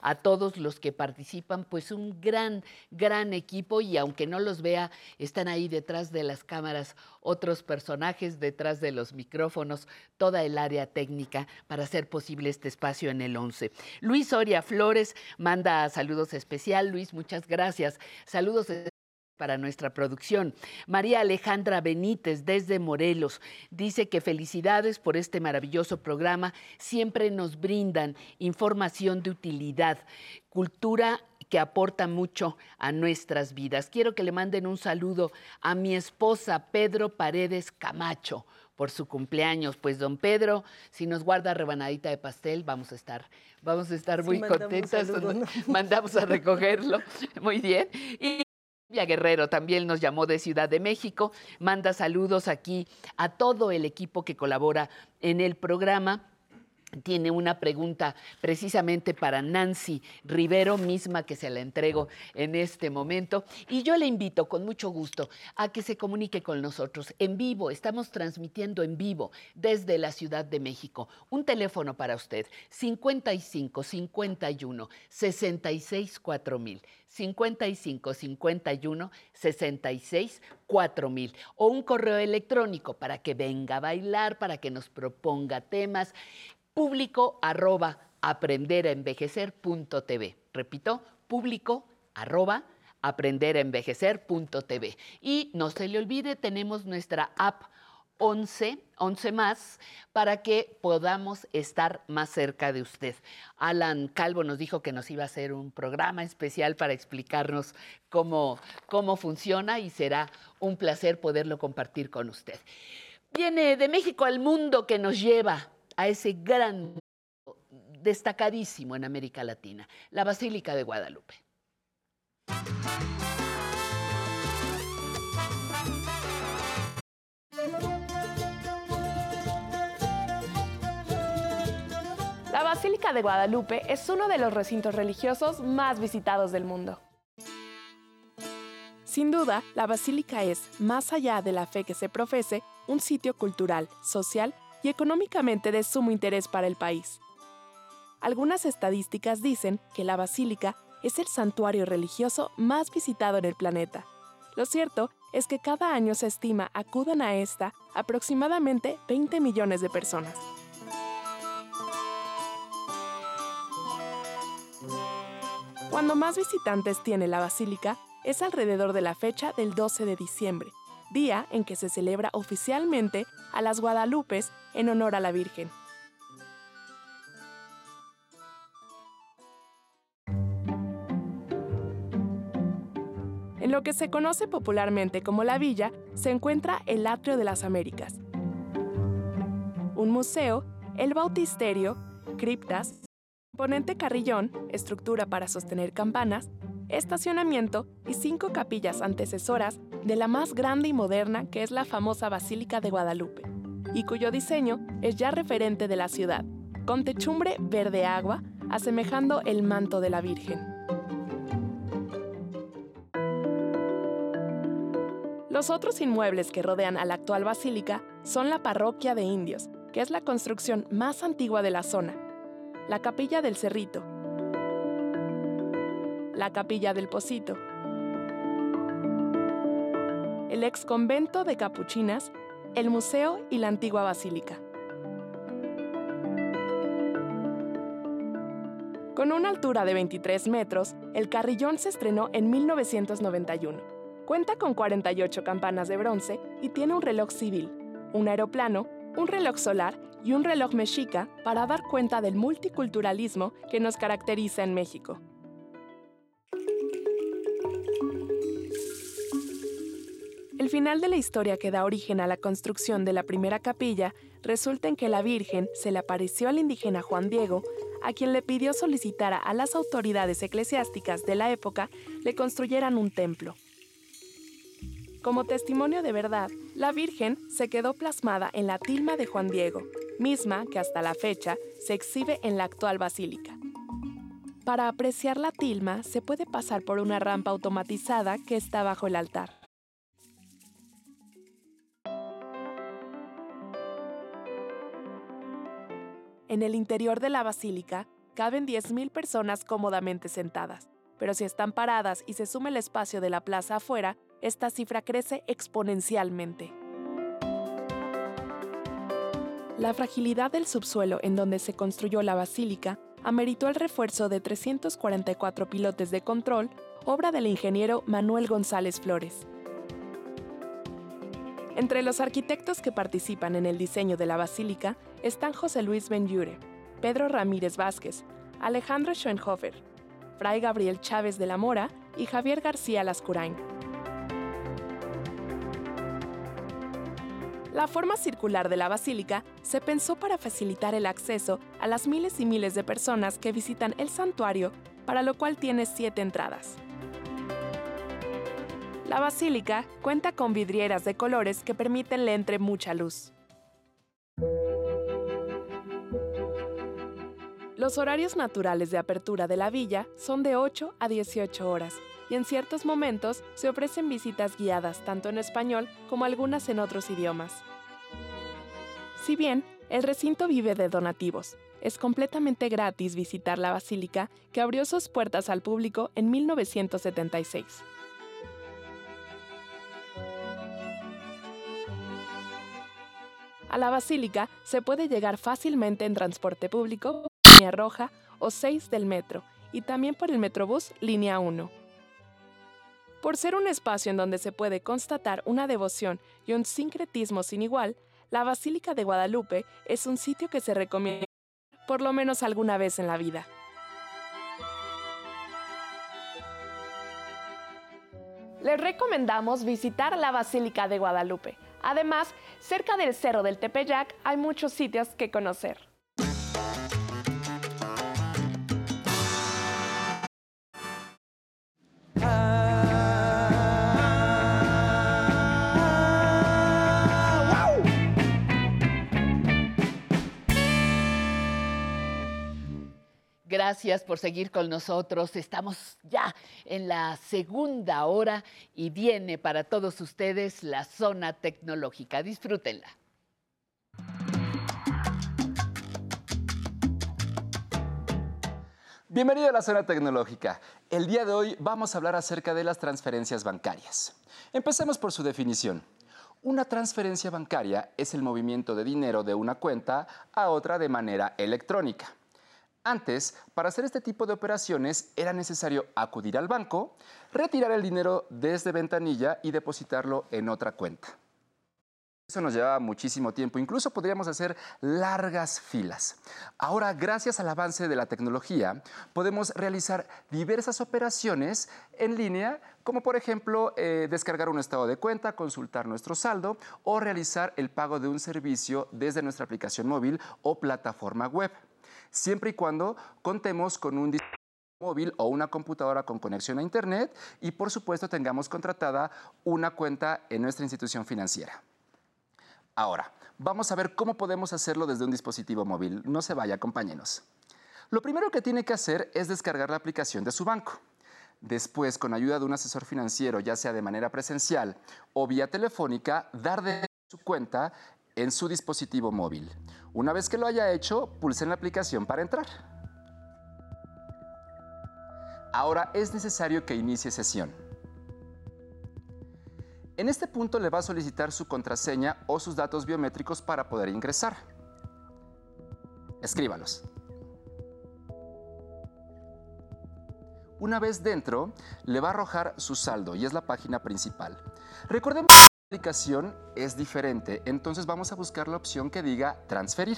a todos los que participan, pues un gran, gran equipo y aunque no los vea, están ahí detrás de las cámaras otros personajes, detrás de los micrófonos, toda el área técnica para hacer posible este espacio en el 11. Luis Soria Flores manda saludos especial. Luis, muchas gracias. Saludos para nuestra producción. María Alejandra Benítez desde Morelos dice que felicidades por este maravilloso programa. Siempre nos brindan información de utilidad, cultura que aporta mucho a nuestras vidas. Quiero que le manden un saludo a mi esposa Pedro Paredes Camacho por su cumpleaños. Pues don Pedro, si nos guarda rebanadita de pastel, vamos a estar, vamos a estar Sí, muy mandamos contentas. Mandamos a recogerlo. Muy bien. Y Silvia Guerrero también nos llamó de Ciudad de México, manda saludos aquí a todo el equipo que colabora en el programa. Tiene una pregunta precisamente para Nancy Rivero, misma que se la entrego en este momento. Y yo le invito con mucho gusto a que se comunique con nosotros en vivo. Estamos transmitiendo en vivo desde la Ciudad de México. Un teléfono para usted, 55 51 66 4000. 55 51 66 4000 o un correo electrónico para que venga a bailar, para que nos proponga temas, público arroba aprenderenvejecer.tv. Repito, público arroba aprenderenvejecer.tv. Y no se le olvide, tenemos nuestra app 11, 11 más, para que podamos estar más cerca de usted. Alan Calvo nos dijo que nos iba a hacer un programa especial para explicarnos cómo, cómo funciona y será un placer poderlo compartir con usted. Viene de México al mundo que nos lleva a ese gran, destacadísimo en América Latina, la Basílica de Guadalupe. La Basílica de Guadalupe es uno de los recintos religiosos más visitados del mundo. Sin duda, la basílica es, más allá de la fe que se profese, un sitio cultural, social y económicamente de sumo interés para el país. Algunas estadísticas dicen que la basílica es el santuario religioso más visitado en el planeta. Lo cierto es que cada año se estima acudan a esta aproximadamente 20 millones de personas. Cuando más visitantes tiene la basílica es alrededor de la fecha del 12 de diciembre, día en que se celebra oficialmente a las Guadalupes en honor a la Virgen. En lo que se conoce popularmente como la villa se encuentra el Atrio de las Américas, un museo, el bautisterio, criptas, imponente carrillón, estructura para sostener campanas, estacionamiento y cinco capillas antecesoras de la más grande y moderna que es la famosa Basílica de Guadalupe, y cuyo diseño es ya referente de la ciudad, con techumbre verde agua, asemejando el manto de la Virgen. Los otros inmuebles que rodean a la actual basílica son la parroquia de indios, que es la construcción más antigua de la zona, la capilla del Cerrito, la capilla del Pocito, el ex convento de Capuchinas, el museo y la antigua basílica. Con una altura de 23 metros, el carrillón se estrenó en 1991. Cuenta con 48 campanas de bronce y tiene un reloj civil, un aeroplano, un reloj solar y un reloj mexica para dar cuenta del multiculturalismo que nos caracteriza en México. Final de la historia que da origen a la construcción de la primera capilla resulta en que la Virgen se le apareció al indígena Juan Diego, a quien le pidió solicitar a las autoridades eclesiásticas de la época le construyeran un templo. Como testimonio de verdad, la Virgen se quedó plasmada en la tilma de Juan Diego, misma que hasta la fecha se exhibe en la actual basílica. Para apreciar la tilma se puede pasar por una rampa automatizada que está bajo el altar. En el interior de la basílica caben 10.000 personas cómodamente sentadas, pero si están paradas y se suma el espacio de la plaza afuera, esta cifra crece exponencialmente. La fragilidad del subsuelo en donde se construyó la basílica ameritó el refuerzo de 344 pilotes de control, obra del ingeniero Manuel González Flores. Entre los arquitectos que participan en el diseño de la basílica están José Luis Benyure, Pedro Ramírez Vázquez, Alejandro Schoenhofer, Fray Gabriel Chávez de la Mora y Javier García Lascurain. La forma circular de la basílica se pensó para facilitar el acceso a las miles y miles de personas que visitan el santuario, para lo cual tiene siete entradas. La basílica cuenta con vidrieras de colores que permiten le entre mucha luz. Los horarios naturales de apertura de la villa son de 8 a 18 horas y en ciertos momentos se ofrecen visitas guiadas tanto en español como algunas en otros idiomas. Si bien el recinto vive de donativos, es completamente gratis visitar la basílica que abrió sus puertas al público en 1976. A la basílica se puede llegar fácilmente en transporte público, línea roja o 6 del metro, y también por el Metrobús línea 1. Por ser un espacio en donde se puede constatar una devoción y un sincretismo sin igual, la Basílica de Guadalupe es un sitio que se recomienda por lo menos alguna vez en la vida. Les recomendamos visitar la Basílica de Guadalupe. Además, cerca del Cerro del Tepeyac hay muchos sitios que conocer. Gracias por seguir con nosotros. Estamos ya en la segunda hora y viene para todos ustedes la zona tecnológica. Disfrútenla. Bienvenido a la zona tecnológica. El día de hoy vamos a hablar acerca de las transferencias bancarias. Empecemos por su definición. Una transferencia bancaria es el movimiento de dinero de una cuenta a otra de manera electrónica. Antes, para hacer este tipo de operaciones era necesario acudir al banco, retirar el dinero desde ventanilla y depositarlo en otra cuenta. Eso nos llevaba muchísimo tiempo, incluso podríamos hacer largas filas. Ahora, gracias al avance de la tecnología, podemos realizar diversas operaciones en línea, como por ejemplo eh, descargar un estado de cuenta, consultar nuestro saldo o realizar el pago de un servicio desde nuestra aplicación móvil o plataforma web siempre y cuando contemos con un dispositivo móvil o una computadora con conexión a Internet y por supuesto tengamos contratada una cuenta en nuestra institución financiera. Ahora, vamos a ver cómo podemos hacerlo desde un dispositivo móvil. No se vaya, acompáñenos. Lo primero que tiene que hacer es descargar la aplicación de su banco. Después, con ayuda de un asesor financiero, ya sea de manera presencial o vía telefónica, dar de su cuenta en su dispositivo móvil. Una vez que lo haya hecho, pulsen la aplicación para entrar. Ahora es necesario que inicie sesión. En este punto le va a solicitar su contraseña o sus datos biométricos para poder ingresar. Escríbalos. Una vez dentro, le va a arrojar su saldo y es la página principal. Recordemos aplicación es diferente, entonces vamos a buscar la opción que diga transferir.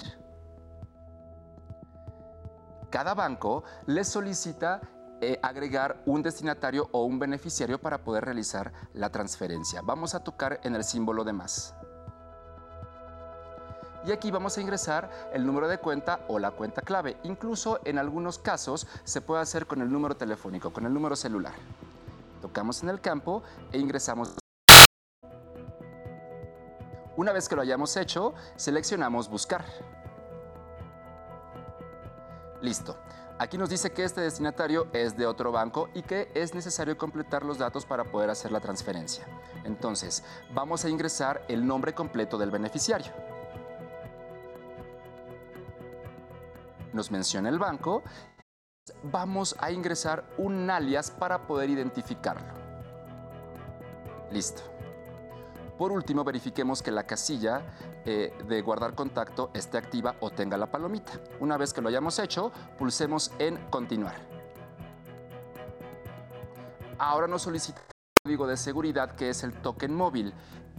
Cada banco le solicita eh, agregar un destinatario o un beneficiario para poder realizar la transferencia. Vamos a tocar en el símbolo de más. Y aquí vamos a ingresar el número de cuenta o la cuenta clave. Incluso en algunos casos se puede hacer con el número telefónico, con el número celular. Tocamos en el campo e ingresamos. Una vez que lo hayamos hecho, seleccionamos buscar. Listo. Aquí nos dice que este destinatario es de otro banco y que es necesario completar los datos para poder hacer la transferencia. Entonces, vamos a ingresar el nombre completo del beneficiario. Nos menciona el banco. Vamos a ingresar un alias para poder identificarlo. Listo. Por último, verifiquemos que la casilla eh, de guardar contacto esté activa o tenga la palomita. Una vez que lo hayamos hecho, pulsemos en continuar. Ahora nos solicita el código de seguridad que es el token móvil.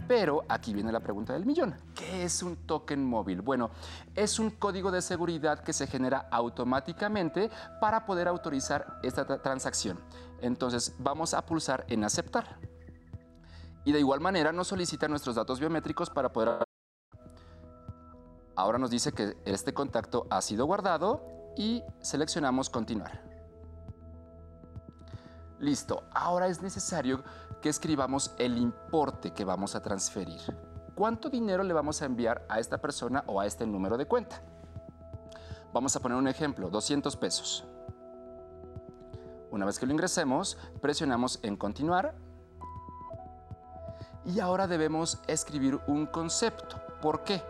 Pero aquí viene la pregunta del millón. ¿Qué es un token móvil? Bueno, es un código de seguridad que se genera automáticamente para poder autorizar esta tra- transacción. Entonces vamos a pulsar en aceptar. Y de igual manera nos solicita nuestros datos biométricos para poder... Ahora nos dice que este contacto ha sido guardado y seleccionamos continuar. Listo, ahora es necesario que escribamos el importe que vamos a transferir. ¿Cuánto dinero le vamos a enviar a esta persona o a este número de cuenta? Vamos a poner un ejemplo, 200 pesos. Una vez que lo ingresemos, presionamos en continuar y ahora debemos escribir un concepto. ¿Por qué?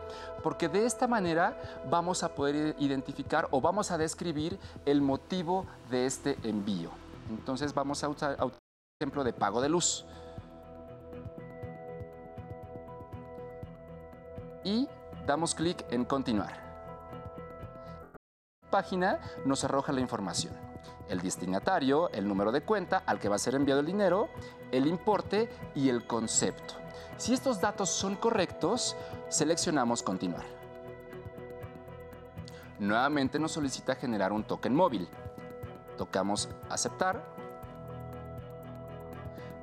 Porque de esta manera vamos a poder identificar o vamos a describir el motivo de este envío. Entonces vamos a usar un ejemplo de pago de luz. Y damos clic en continuar. Página nos arroja la información. El destinatario, el número de cuenta al que va a ser enviado el dinero, el importe y el concepto. Si estos datos son correctos, seleccionamos continuar. Nuevamente nos solicita generar un token móvil. Tocamos aceptar.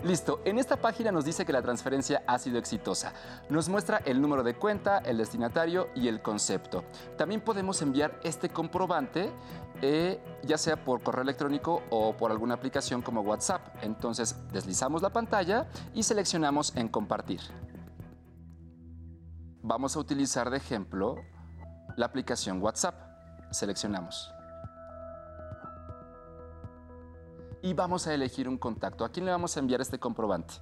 Listo, en esta página nos dice que la transferencia ha sido exitosa. Nos muestra el número de cuenta, el destinatario y el concepto. También podemos enviar este comprobante eh, ya sea por correo electrónico o por alguna aplicación como WhatsApp. Entonces deslizamos la pantalla y seleccionamos en compartir. Vamos a utilizar de ejemplo la aplicación WhatsApp. Seleccionamos. Y vamos a elegir un contacto. ¿A quién le vamos a enviar este comprobante?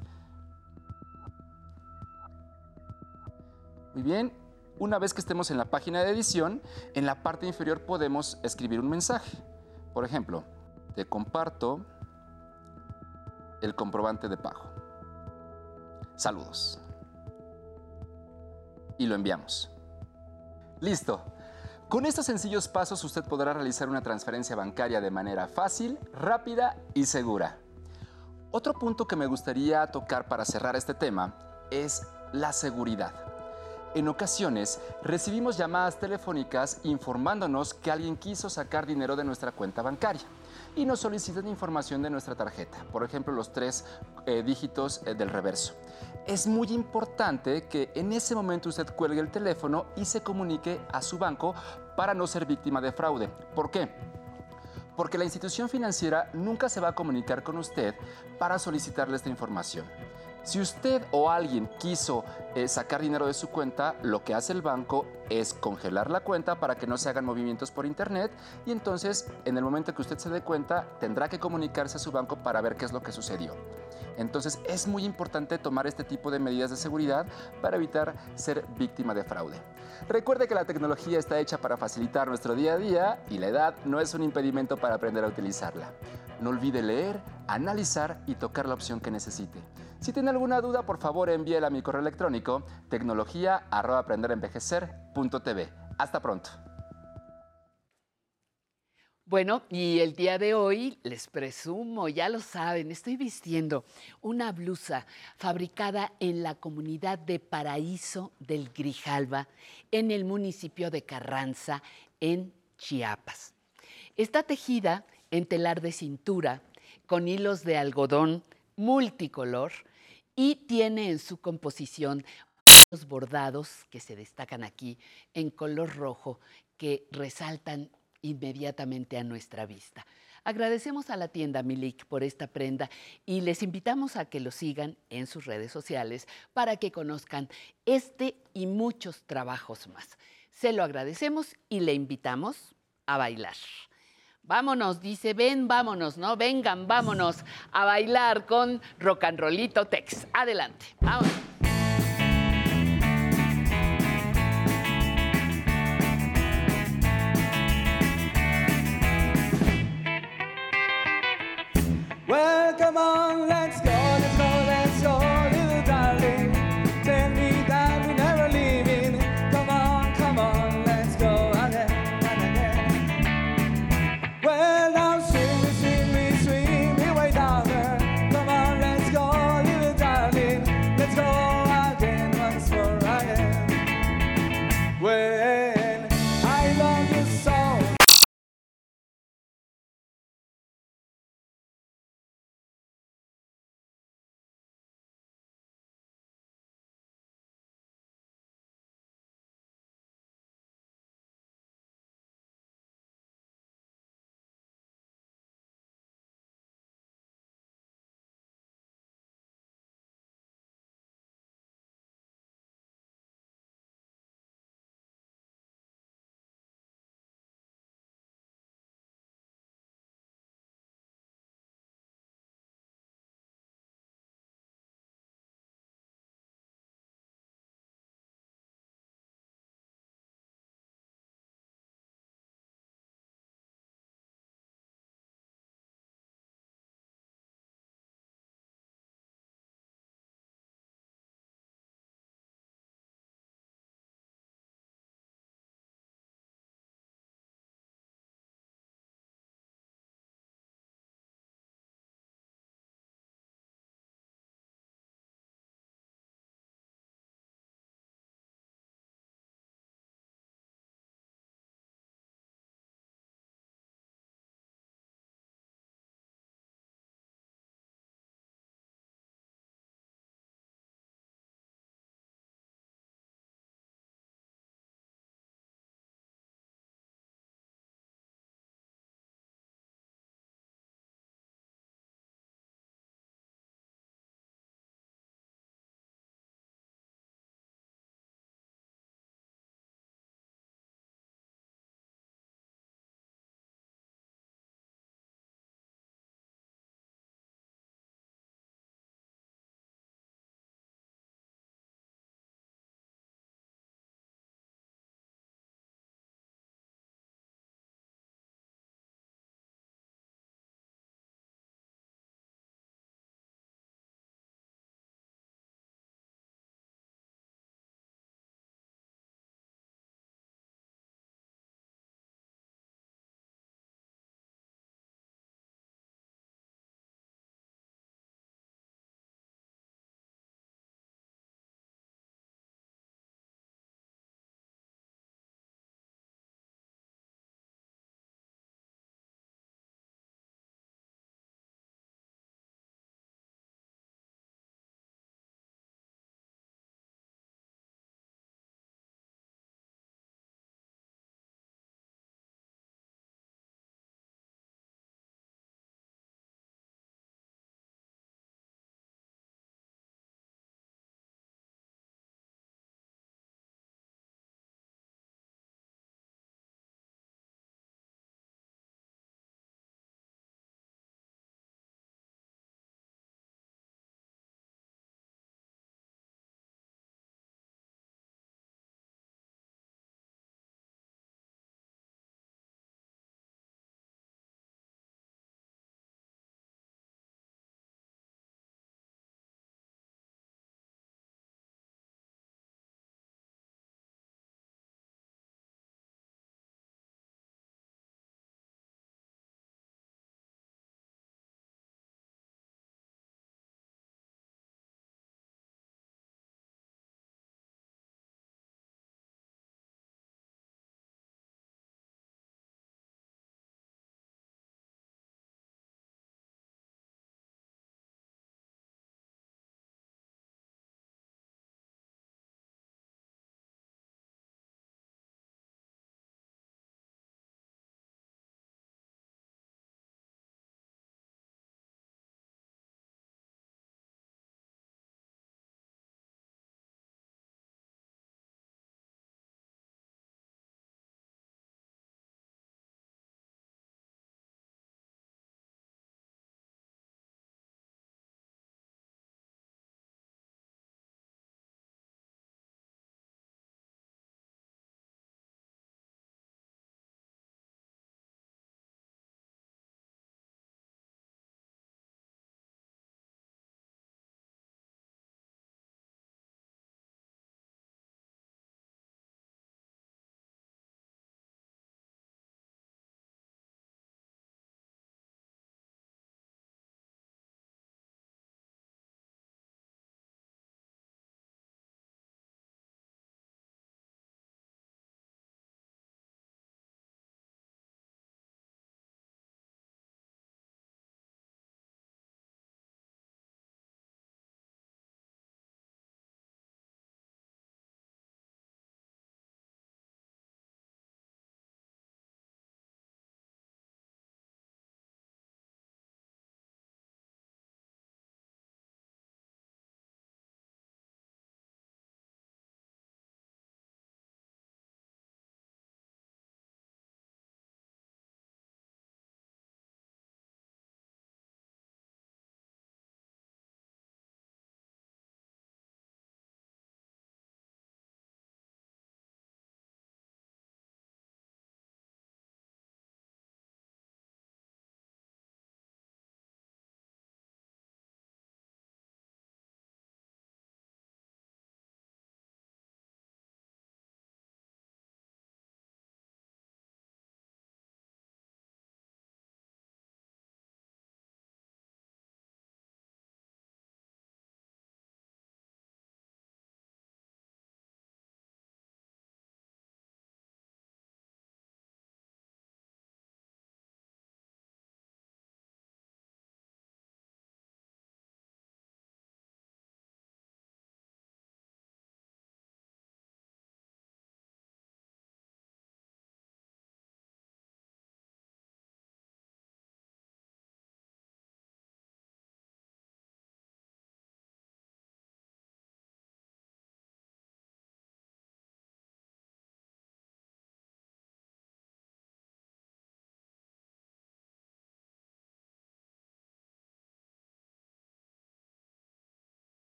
Muy bien, una vez que estemos en la página de edición, en la parte inferior podemos escribir un mensaje. Por ejemplo, te comparto el comprobante de pago. Saludos. Y lo enviamos. Listo. Con estos sencillos pasos usted podrá realizar una transferencia bancaria de manera fácil, rápida y segura. Otro punto que me gustaría tocar para cerrar este tema es la seguridad. En ocasiones recibimos llamadas telefónicas informándonos que alguien quiso sacar dinero de nuestra cuenta bancaria y nos solicitan información de nuestra tarjeta, por ejemplo los tres eh, dígitos eh, del reverso. Es muy importante que en ese momento usted cuelgue el teléfono y se comunique a su banco para no ser víctima de fraude. ¿Por qué? Porque la institución financiera nunca se va a comunicar con usted para solicitarle esta información. Si usted o alguien quiso eh, sacar dinero de su cuenta, lo que hace el banco es congelar la cuenta para que no se hagan movimientos por internet y entonces en el momento que usted se dé cuenta tendrá que comunicarse a su banco para ver qué es lo que sucedió. Entonces es muy importante tomar este tipo de medidas de seguridad para evitar ser víctima de fraude. Recuerde que la tecnología está hecha para facilitar nuestro día a día y la edad no es un impedimento para aprender a utilizarla. No olvide leer, analizar y tocar la opción que necesite. Si tiene alguna duda, por favor envíela a mi correo electrónico tecnología@aprenderenvejecer.tv. Hasta pronto. Bueno, y el día de hoy les presumo, ya lo saben, estoy vistiendo una blusa fabricada en la comunidad de Paraíso del Grijalva, en el municipio de Carranza, en Chiapas. Está tejida en telar de cintura con hilos de algodón multicolor y tiene en su composición los bordados que se destacan aquí en color rojo que resaltan inmediatamente a nuestra vista. Agradecemos a la tienda Milik por esta prenda y les invitamos a que lo sigan en sus redes sociales para que conozcan este y muchos trabajos más. Se lo agradecemos y le invitamos a bailar. Vámonos, dice, ven, vámonos, ¿no? Vengan, vámonos a bailar con Rock and Rollito Tex. Adelante, vámonos.